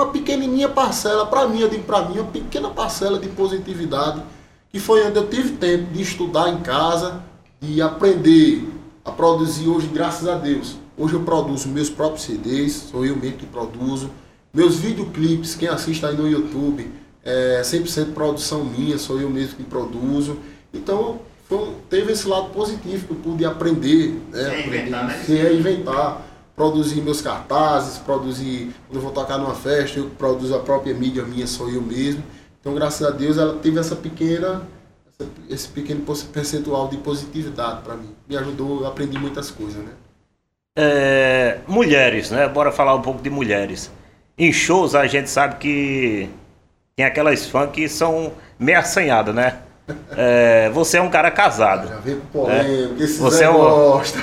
uma pequenininha parcela, para mim, eu digo para mim, uma pequena parcela de positividade, que foi onde eu tive tempo de estudar em casa, de aprender a produzir hoje, graças a Deus. Hoje eu produzo meus próprios CDs, sou eu mesmo que produzo. Meus videoclipes, quem assiste aí no YouTube, é 100% produção minha, sou eu mesmo que produzo. Então, foi, teve esse lado positivo que eu pude aprender, né? Se reinventar, né? Se reinventar, produzir meus cartazes, produzir, quando eu vou tocar numa festa, eu produzo a própria mídia minha, sou eu mesmo. Então, graças a Deus, ela teve essa pequena, esse pequeno percentual de positividade para mim. Me ajudou, eu aprendi muitas coisas, né? É, mulheres, né? Bora falar um pouco de mulheres. Em shows a gente sabe que tem aquelas fãs que são meio assanhadas, né? É, você é um cara casado. Já vem com polêmica, né? esse você é um... gosta.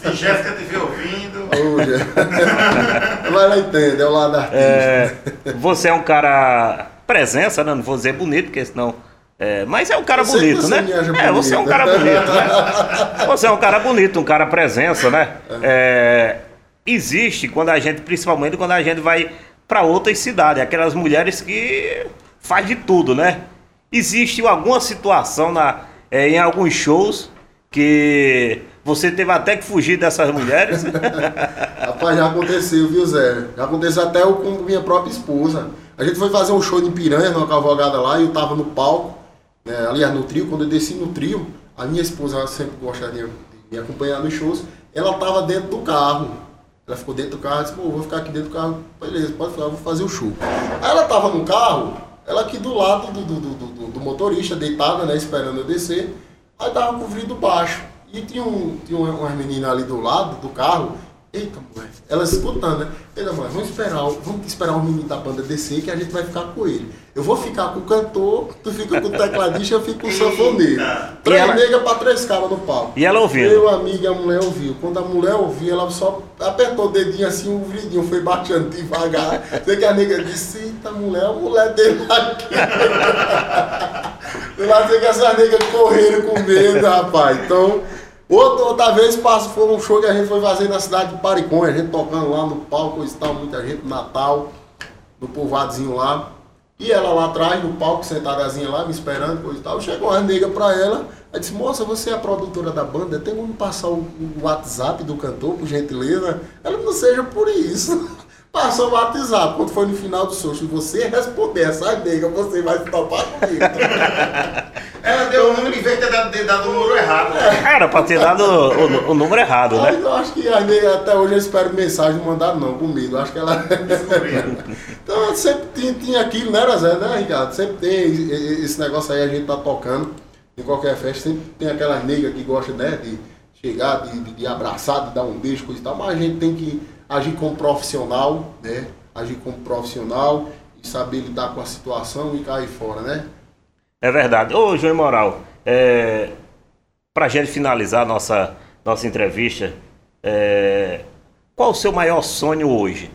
Se Jéssica estiver ouvindo. Mas ela entende, é o lado artista. É, você é um cara presença, né? Não vou dizer bonito, porque senão. É, mas é um cara bonito, né? É, você é um cara bonito, né? Você é um cara bonito, um cara presença, né? É, existe quando a gente, principalmente quando a gente vai para outras cidades, aquelas mulheres que faz de tudo, né? Existe alguma situação na, é, em alguns shows que você teve até que fugir dessas mulheres? Rapaz, já aconteceu, viu, Zé? Já aconteceu até eu com minha própria esposa. A gente foi fazer um show em Piranha, numa cavalgada lá, e eu tava no palco, né, aliás, no trio. Quando eu desci no trio, a minha esposa sempre gosta de me acompanhar nos shows, ela tava dentro do carro. Ela ficou dentro do carro e disse, pô, vou ficar aqui dentro do carro. Beleza, pode ficar, vou fazer o show. Aí ela tava no carro, ela aqui do lado do, do, do, do motorista, deitada, né, esperando eu descer. Aí tava com o vidro baixo. E tinha, um, tinha umas meninas ali do lado do carro. Eita, mulher. Elas escutando, né? Eita, mulher, vamos esperar, vamos esperar o menino da banda descer que a gente vai ficar com ele. Eu vou ficar com o cantor, tu fica com o tecladista, eu fico com o sanfoneiro. Três ela... negras pra três caras no palco. E ela ouviu? Meu amigo, a mulher ouviu. Quando a mulher ouviu, ela só apertou o dedinho assim, o vidinho foi baixando devagar. Sei que a nega disse, eita, mulher, a mulher dele aqui. Eu lá sei que essas negras correram com medo, rapaz. Então... Outra, outra vez passo, foi um show que a gente foi fazer na cidade de Pariconha, a gente tocando lá no palco, tal, muita gente Natal, no povoadozinho lá. E ela lá atrás, no palco, sentadazinha lá, me esperando, coisa e tal. Chegou uma nega pra ela, ela disse, moça, você é a produtora da banda, tem como passar o, o WhatsApp do cantor, por gentileza? Ela não seja por isso. Passou o WhatsApp. Quando foi no final do show, se você responder essa nega, você vai se topar comigo. Ela deu o número em vez de ter dado, o número errado. Né? Era pra ter dado o, o número errado, né? Eu acho que nega, até hoje eu espero mensagem não mandaram não comigo. Acho que ela. então sempre tinha, tinha aquilo, né, Zé, né, Ricardo? Sempre tem esse negócio aí, a gente tá tocando em qualquer festa, sempre tem aquelas negas que gostam, né, de chegar, de, de, de abraçar, de dar um beijo, coisa e tal, mas a gente tem que agir como profissional, né? Agir como profissional e saber lidar com a situação e cair fora, né? É verdade. Ô, João Moral, é, para a gente finalizar nossa, nossa entrevista, é, qual o seu maior sonho hoje?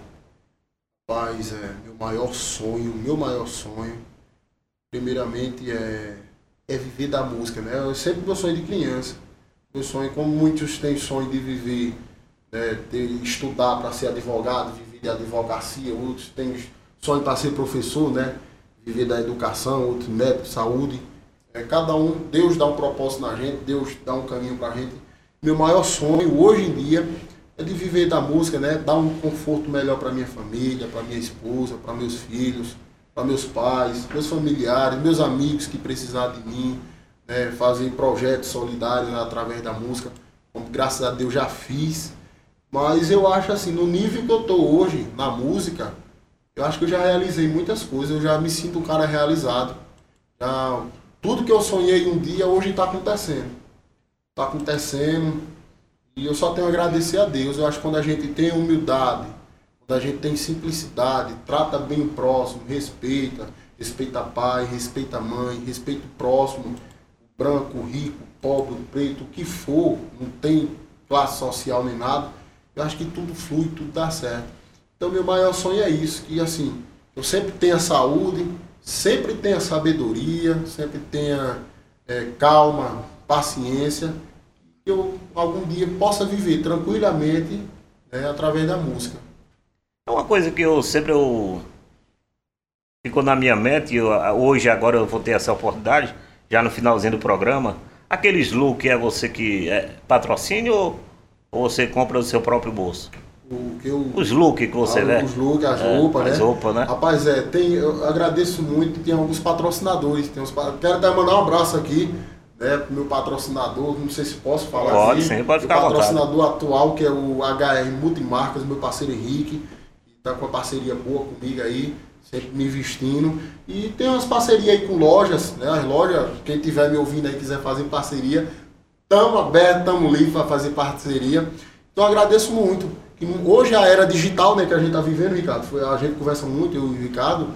Rapaz, é, meu maior sonho, meu maior sonho, primeiramente é, é viver da música, né? Eu sempre meu sonho de criança. Meu sonho, como muitos têm sonho de viver né, de estudar para ser advogado, viver de advocacia, outros têm sonho para ser professor, né, viver da educação, outros médico, saúde. É, cada um, Deus dá um propósito na gente, Deus dá um caminho para a gente. Meu maior sonho hoje em dia é de viver da música, né? Dar um conforto melhor para minha família, para minha esposa, para meus filhos, para meus pais, meus familiares, meus amigos que precisarem de mim, né? fazer projetos solidários através da música, como graças a Deus já fiz. Mas eu acho assim, no nível que eu tô hoje na música, eu acho que eu já realizei muitas coisas, eu já me sinto um cara realizado. Já, tudo que eu sonhei um dia hoje está acontecendo. Está acontecendo, e eu só tenho a agradecer a Deus. Eu acho que quando a gente tem humildade, quando a gente tem simplicidade, trata bem o próximo, respeita, respeita pai, respeita mãe, respeita o próximo, branco, rico, pobre, preto, o que for, não tem classe social nem nada, eu acho que tudo flui, tudo dá certo. Então meu maior sonho é isso, que assim, eu sempre tenha saúde, sempre tenha sabedoria, sempre tenha é, calma, paciência que eu algum dia possa viver tranquilamente né, através da música. É uma coisa que eu sempre eu... ficou na minha mente, eu, hoje agora eu vou ter essa oportunidade, já no finalzinho do programa. Aqueles look é você que é patrocínio ou, ou você compra do seu próprio bolso? O que eu, os looks que você vê? Os looks, as é, roupas, né? As roupas, né? Rapaz, é, tem, eu agradeço muito, tem alguns patrocinadores. Tem uns, quero até mandar um abraço aqui né, pro meu patrocinador, não sei se posso falar Pode assim, sim, pode ficar O patrocinador atual, que é o HR Multimarcas, meu parceiro Henrique, que tá com uma parceria boa comigo aí, sempre me investindo. E tem umas parcerias aí com lojas, né, as lojas, quem tiver me ouvindo aí quiser fazer parceria, tamo aberto, tamo livre para fazer parceria. Então agradeço muito. Que hoje a era digital né, que a gente está vivendo, Ricardo, foi, a gente conversa muito, eu e o Ricardo,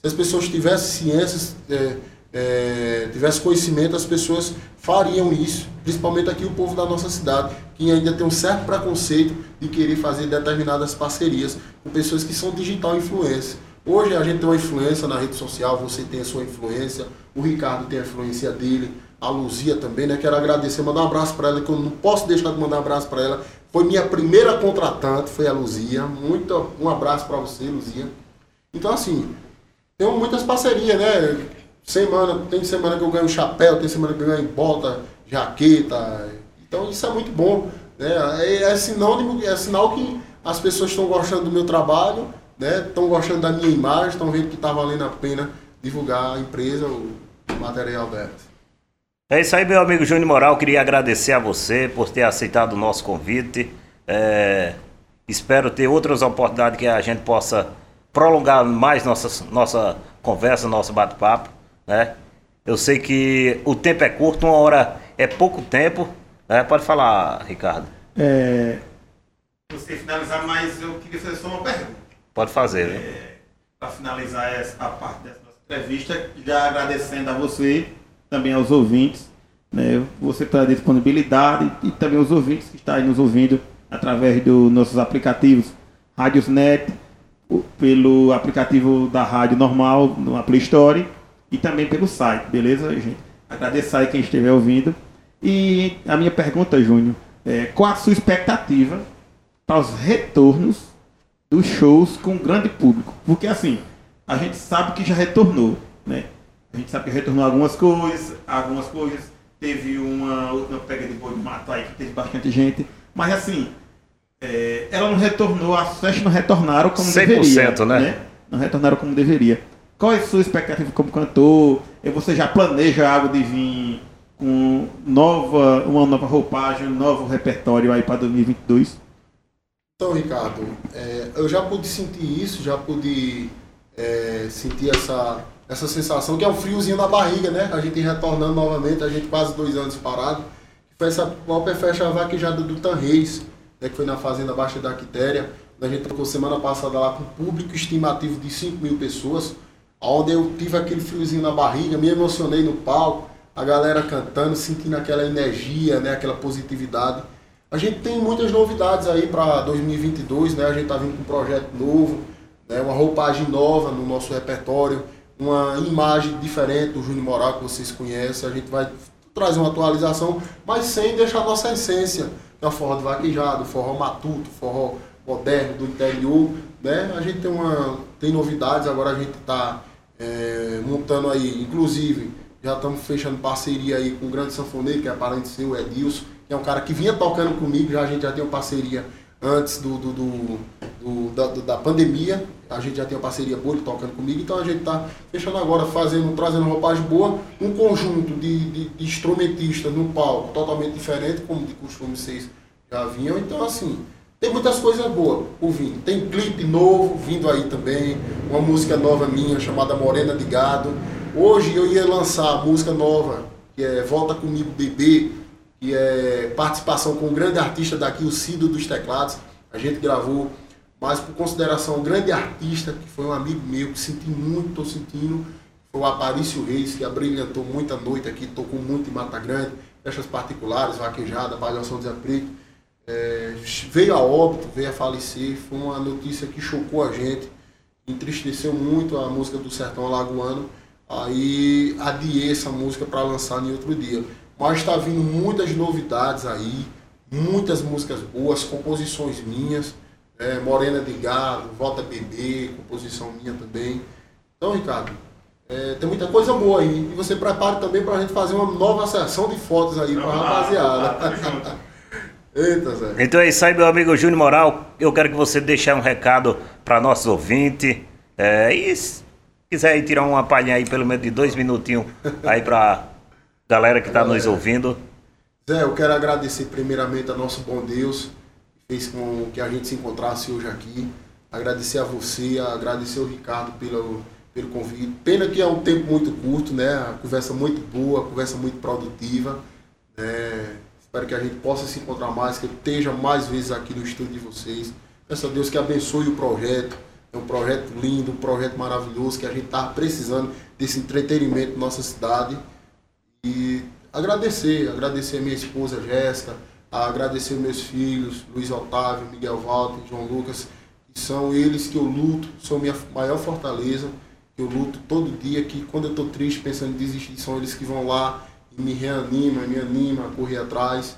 se as pessoas tivessem ciências... É, é, tivesse conhecimento, as pessoas fariam isso, principalmente aqui o povo da nossa cidade, que ainda tem um certo preconceito de querer fazer determinadas parcerias com pessoas que são digital influência. Hoje a gente tem uma influência na rede social, você tem a sua influência, o Ricardo tem a influência dele, a Luzia também, né? Quero agradecer, mandar um abraço para ela, que eu não posso deixar de mandar um abraço para ela. Foi minha primeira contratante, foi a Luzia. Muito um abraço para você, Luzia. Então assim, tem muitas parcerias, né? Semana, tem semana que eu ganho chapéu, tem semana que eu ganho bota, jaqueta. Então isso é muito bom. Né? É, é, sinônimo, é sinal que as pessoas estão gostando do meu trabalho, né? estão gostando da minha imagem, estão vendo que está valendo a pena divulgar a empresa, o material dela. É isso aí, meu amigo Júnior Moral. Queria agradecer a você por ter aceitado o nosso convite. É, espero ter outras oportunidades que a gente possa prolongar mais nossa, nossa conversa, nosso bate-papo né? Eu sei que o tempo é curto, uma hora é pouco tempo, né? Pode falar, Ricardo. É, você finalizar, mas eu queria fazer só uma pergunta. Pode fazer, é, Para finalizar essa, a parte dessa entrevista, já agradecendo a você, também aos ouvintes, né? Você pela disponibilidade e também os ouvintes que estão nos ouvindo através dos nossos aplicativos Rádiosnet, pelo aplicativo da rádio normal, no Play Store e também pelo site, beleza, gente? Agradeço aí quem estiver ouvindo. E a minha pergunta, Júnior, é qual a sua expectativa para os retornos dos shows com grande público? Porque assim, a gente sabe que já retornou, né? A gente sabe que retornou algumas coisas, algumas coisas. Teve uma última pega de boi de mato aí que teve bastante gente. Mas assim, é, ela não retornou, as festas não retornaram como 100%, deveria. né? né? Não retornaram como deveria. Qual é a sua expectativa como cantor? Você já planeja algo de vir com nova, uma nova roupagem, um novo repertório aí para 2022? Então, Ricardo, é, eu já pude sentir isso, já pude é, sentir essa, essa sensação que é um friozinho na barriga, né? A gente retornando novamente, a gente quase dois anos parado. Foi essa própria festa vaquejada do Tan Reis, né, que foi na Fazenda Baixa da Quitéria. A gente ficou semana passada lá com público estimativo de 5 mil pessoas onde eu tive aquele friozinho na barriga, me emocionei no palco, a galera cantando, sentindo aquela energia, né, aquela positividade. A gente tem muitas novidades aí para 2022, né? A gente está vindo com um projeto novo, né, uma roupagem nova no nosso repertório, uma imagem diferente do Júnior Moral que vocês conhecem. A gente vai trazer uma atualização, mas sem deixar nossa essência, o forró de vaquejado, forró matuto, forró moderno do interior, né? A gente tem uma tem novidades, agora a gente está é, montando aí, inclusive, já estamos fechando parceria aí com o grande sanfoneiro, que é parente seu, Edilson, que é um cara que vinha tocando comigo, já a gente já tem uma parceria antes do, do, do, do da, da, pandemia. A gente já tem uma parceria boa, ele tocando comigo, então a gente está fechando agora, fazendo, trazendo roupagem boa, um conjunto de, de, de instrumentistas no palco totalmente diferente, como de costume vocês já vinham. Então, assim, tem muitas coisas boas por vir. Tem clipe novo vindo aí também, uma música nova minha chamada Morena de Gado. Hoje eu ia lançar a música nova, que é Volta Comigo Bebê, que é participação com um grande artista daqui, o Cido dos Teclados. A gente gravou, mas por consideração, um grande artista, que foi um amigo meu, que senti muito, estou sentindo, foi o Aparício Reis, que abrilhantou muita noite aqui, tocou muito em Mata Grande, festas particulares, vaquejada, palhação de Preto é, veio a óbito, veio a falecer. Foi uma notícia que chocou a gente, entristeceu muito a música do Sertão Alagoano. Aí adiei essa música para lançar em outro dia. Mas está vindo muitas novidades aí, muitas músicas boas, composições minhas. É, Morena de Gado, Volta Bebê, composição minha também. Então, Ricardo, é, tem muita coisa boa aí. E você prepare também para a gente fazer uma nova sessão de fotos aí para a rapaziada. Eita, Zé. Então é isso aí, meu amigo Júnior Moral. Eu quero que você deixe um recado para nossos ouvintes. É, e se quiser aí tirar uma palhinha aí, pelo menos de dois minutinhos, aí para galera que está nos ouvindo. Zé, eu quero agradecer primeiramente a nosso bom Deus, que fez com que a gente se encontrasse hoje aqui. Agradecer a você, agradecer ao Ricardo pelo, pelo convite. Pena que é um tempo muito curto, né? A conversa muito boa, a conversa muito produtiva. Né? Espero que a gente possa se encontrar mais, que eu esteja mais vezes aqui no estúdio de vocês. Peço a Deus que abençoe o projeto. É um projeto lindo, um projeto maravilhoso, que a gente está precisando desse entretenimento na nossa cidade. E agradecer, agradecer a minha esposa Jéssica, agradecer meus filhos, Luiz Otávio, Miguel Walter, João Lucas, que são eles que eu luto, são minha maior fortaleza, que eu luto todo dia, que quando eu estou triste pensando em desistir, são eles que vão lá me reanima, me anima a correr atrás.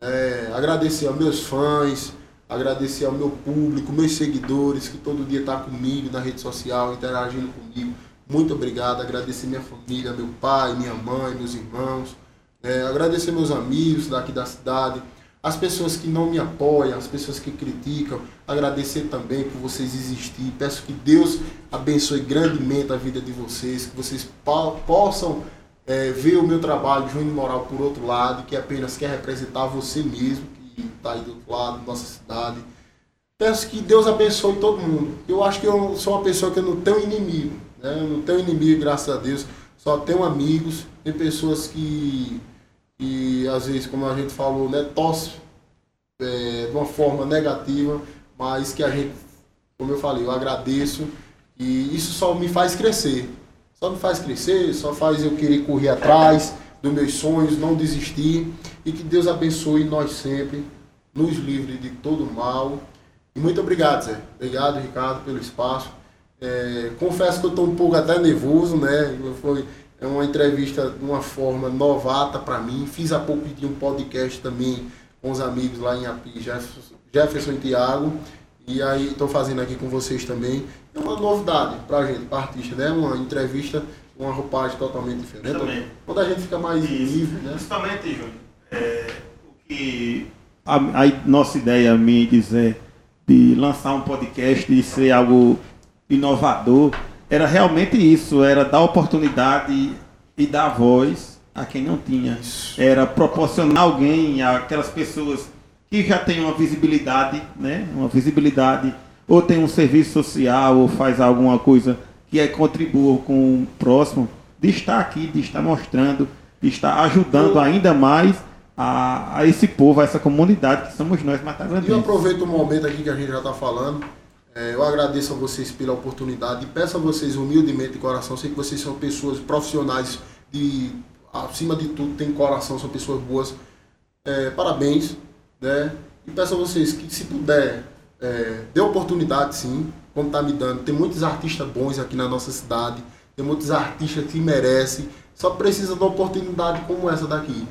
É, agradecer aos meus fãs, agradecer ao meu público, meus seguidores, que todo dia está comigo na rede social, interagindo comigo. Muito obrigado. Agradecer minha família, meu pai, minha mãe, meus irmãos. É, agradecer meus amigos daqui da cidade. As pessoas que não me apoiam, as pessoas que criticam, agradecer também por vocês existir. Peço que Deus abençoe grandemente a vida de vocês, que vocês possam é, ver o meu trabalho, Júnior Moral, por outro lado, que apenas quer representar você mesmo, que está aí do outro lado, nossa cidade. Peço que Deus abençoe todo mundo. Eu acho que eu sou uma pessoa que eu não tenho inimigo. Né? Eu não tenho inimigo, graças a Deus. Só tenho amigos. Tem pessoas que, que às vezes, como a gente falou, né, tosse é, de uma forma negativa, mas que a gente, como eu falei, eu agradeço. E isso só me faz crescer. Só me faz crescer, só faz eu querer correr atrás dos meus sonhos, não desistir. E que Deus abençoe nós sempre, nos livre de todo mal. E muito obrigado, Zé. Obrigado, Ricardo, pelo espaço. É, confesso que eu estou um pouco até nervoso, né? Foi é uma entrevista de uma forma novata para mim. Fiz há pouco de um podcast também com os amigos lá em Api, Jefferson, Jefferson e Tiago. E aí estou fazendo aqui com vocês também. É uma novidade para a gente, para artista, né? Uma entrevista, uma roupagem totalmente diferente. Também. Quando a gente fica mais Isso. livre, né? Principalmente, Júnior, é, o que a, a, nossa ideia, minha dizer, de lançar um podcast, de ser algo inovador, era realmente isso, era dar oportunidade e dar voz a quem não tinha. Era proporcionar alguém, aquelas pessoas que já tem uma visibilidade, né? Uma visibilidade, ou tem um serviço social, ou faz alguma coisa que é, contribua com o próximo, de estar aqui, de estar mostrando, de estar ajudando ainda mais a, a esse povo, a essa comunidade que somos nós matagrandenses. E eu aproveito o momento aqui que a gente já está falando. É, eu agradeço a vocês pela oportunidade e peço a vocês humildemente de coração. Sei que vocês são pessoas profissionais de acima de tudo tem coração, são pessoas boas. É, parabéns né? E peço a vocês que, se puder, é, dê oportunidade sim, como está me dando. Tem muitos artistas bons aqui na nossa cidade, tem muitos artistas que merecem, só precisa de uma oportunidade como essa daqui.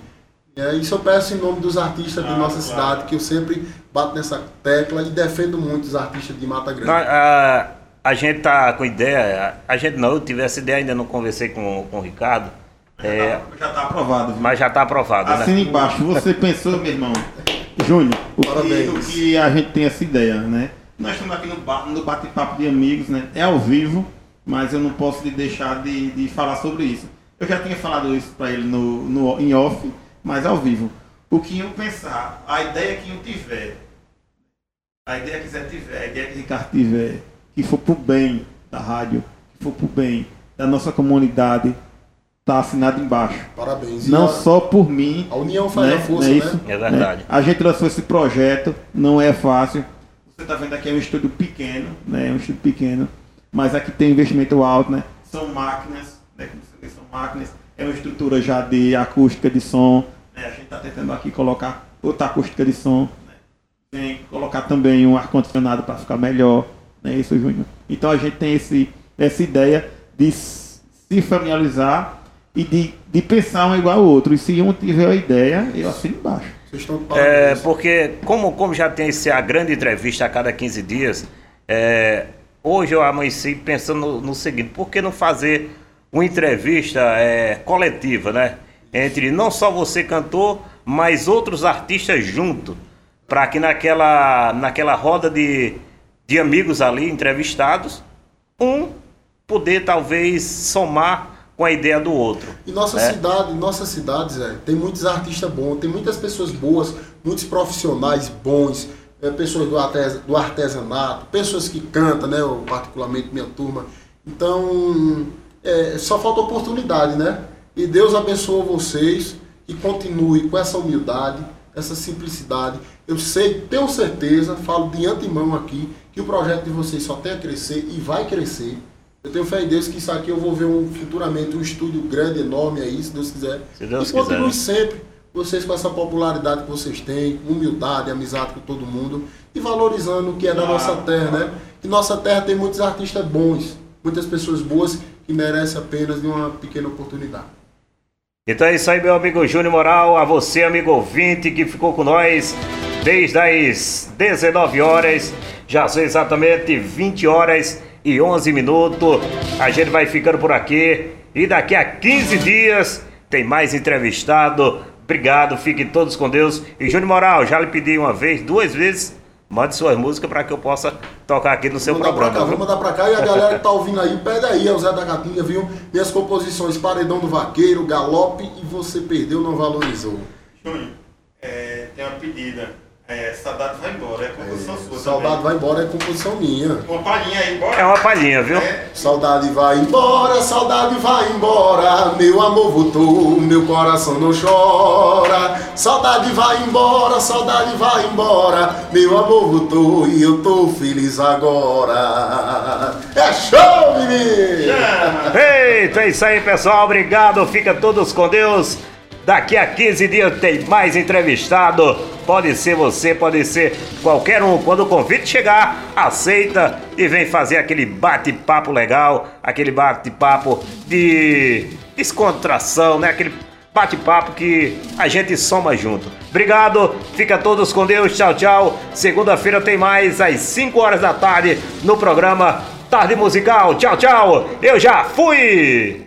É, isso eu peço em nome dos artistas ah, de nossa claro. cidade, que eu sempre bato nessa tecla e defendo muito os artistas de Mata Grande. A, a, a gente tá com ideia, a, a, gente não, eu tive essa ideia, ainda não conversei com, com o Ricardo. Já, é, tá, já tá aprovado. Viu? Mas já está aprovado. Assina né? embaixo, você pensou, meu irmão. Júnior, o que, Parabéns. o que a gente tem essa ideia, né? Nós estamos aqui no, ba- no bate-papo de amigos, né? É ao vivo, mas eu não posso de deixar de, de falar sobre isso. Eu já tinha falado isso para ele no, no, em off, mas ao vivo. O que eu pensar, a ideia que eu tiver, a ideia que Zé tiver, a ideia que Ricardo tiver, que for pro bem da rádio, que for pro bem da nossa comunidade, tá assinado embaixo. Parabéns. Não a, só por mim, a união faz né? a força, é né? isso? É verdade. Né? A gente lançou esse projeto, não é fácil. Você está vendo aqui é um estúdio pequeno, né? É um estúdio pequeno, mas aqui tem investimento alto, né? São máquinas, né? Como você vê, são máquinas. É uma estrutura já de acústica de som. Né? A gente está tentando aqui colocar outra acústica de som. Né? Tem que colocar também um ar-condicionado para ficar melhor. Não é isso, Júnior? Então a gente tem esse, essa ideia de se familiarizar e de, de pensar um igual ao outro. E se um tiver a ideia, eu assino embaixo. Vocês estão de É, porque como, como já tem esse, a grande entrevista a cada 15 dias, é, hoje eu amanheci pensando no, no seguinte, por que não fazer uma entrevista é, coletiva, né? Entre não só você cantor, mas outros artistas junto, para que naquela, naquela roda de, de amigos ali entrevistados, um poder talvez somar com a ideia do outro. E nossa É. cidade, nossa cidade, Zé, tem muitos artistas bons, tem muitas pessoas boas, muitos profissionais bons, é, pessoas do, artes- do artesanato, pessoas que cantam, né? Eu, particularmente minha turma. Então, é, só falta oportunidade, né? E Deus abençoe vocês e continue com essa humildade, essa simplicidade. Eu sei, tenho certeza, falo de antemão aqui, que o projeto de vocês só tem a crescer e vai crescer. Eu tenho fé em Deus que isso aqui eu vou ver um, futuramente um estúdio grande, enorme aí, se Deus quiser. Se Deus e continue quiser. sempre, vocês com essa popularidade que vocês têm, humildade, amizade com todo mundo e valorizando o que é da nossa terra, né? E nossa terra tem muitos artistas bons, muitas pessoas boas que merecem apenas de uma pequena oportunidade. Então é isso aí, meu amigo Júnior Moral. A você, amigo ouvinte, que ficou com nós desde as 19 horas. Já são exatamente 20 horas e 11 minutos. A gente vai ficando por aqui. E daqui a 15 dias tem mais entrevistado. Obrigado, fiquem todos com Deus. E Júnior Moral, já lhe pedi uma vez, duas vezes. Mande suas músicas para que eu possa tocar aqui no seu Vou mandar pra cá, programa. vou mandar pra cá e a galera que tá ouvindo aí, pede aí, é o Zé da Gatinha, viu? Minhas composições Paredão do Vaqueiro, Galope e Você Perdeu, Não Valorizou. Júnior, é, tem uma pedida. É, saudade vai embora, é composição sua Saudade também. vai embora é composição minha. Uma palhinha aí, bora. É uma palhinha, viu? É, Saudade vai embora, saudade vai embora, meu amor voltou, meu coração não chora. Saudade vai embora, saudade vai embora, meu amor voltou e eu tô feliz agora. É show, menino! Eita, é isso aí, pessoal. Obrigado. Fica todos com Deus. Daqui a 15 dias tem mais entrevistado. Pode ser você, pode ser qualquer um. Quando o convite chegar, aceita e vem fazer aquele bate-papo legal, aquele bate-papo de descontração, né? Aquele bate-papo que a gente soma junto. Obrigado, fica todos com Deus. Tchau, tchau. Segunda-feira tem mais às 5 horas da tarde no programa Tarde Musical. Tchau, tchau. Eu já fui.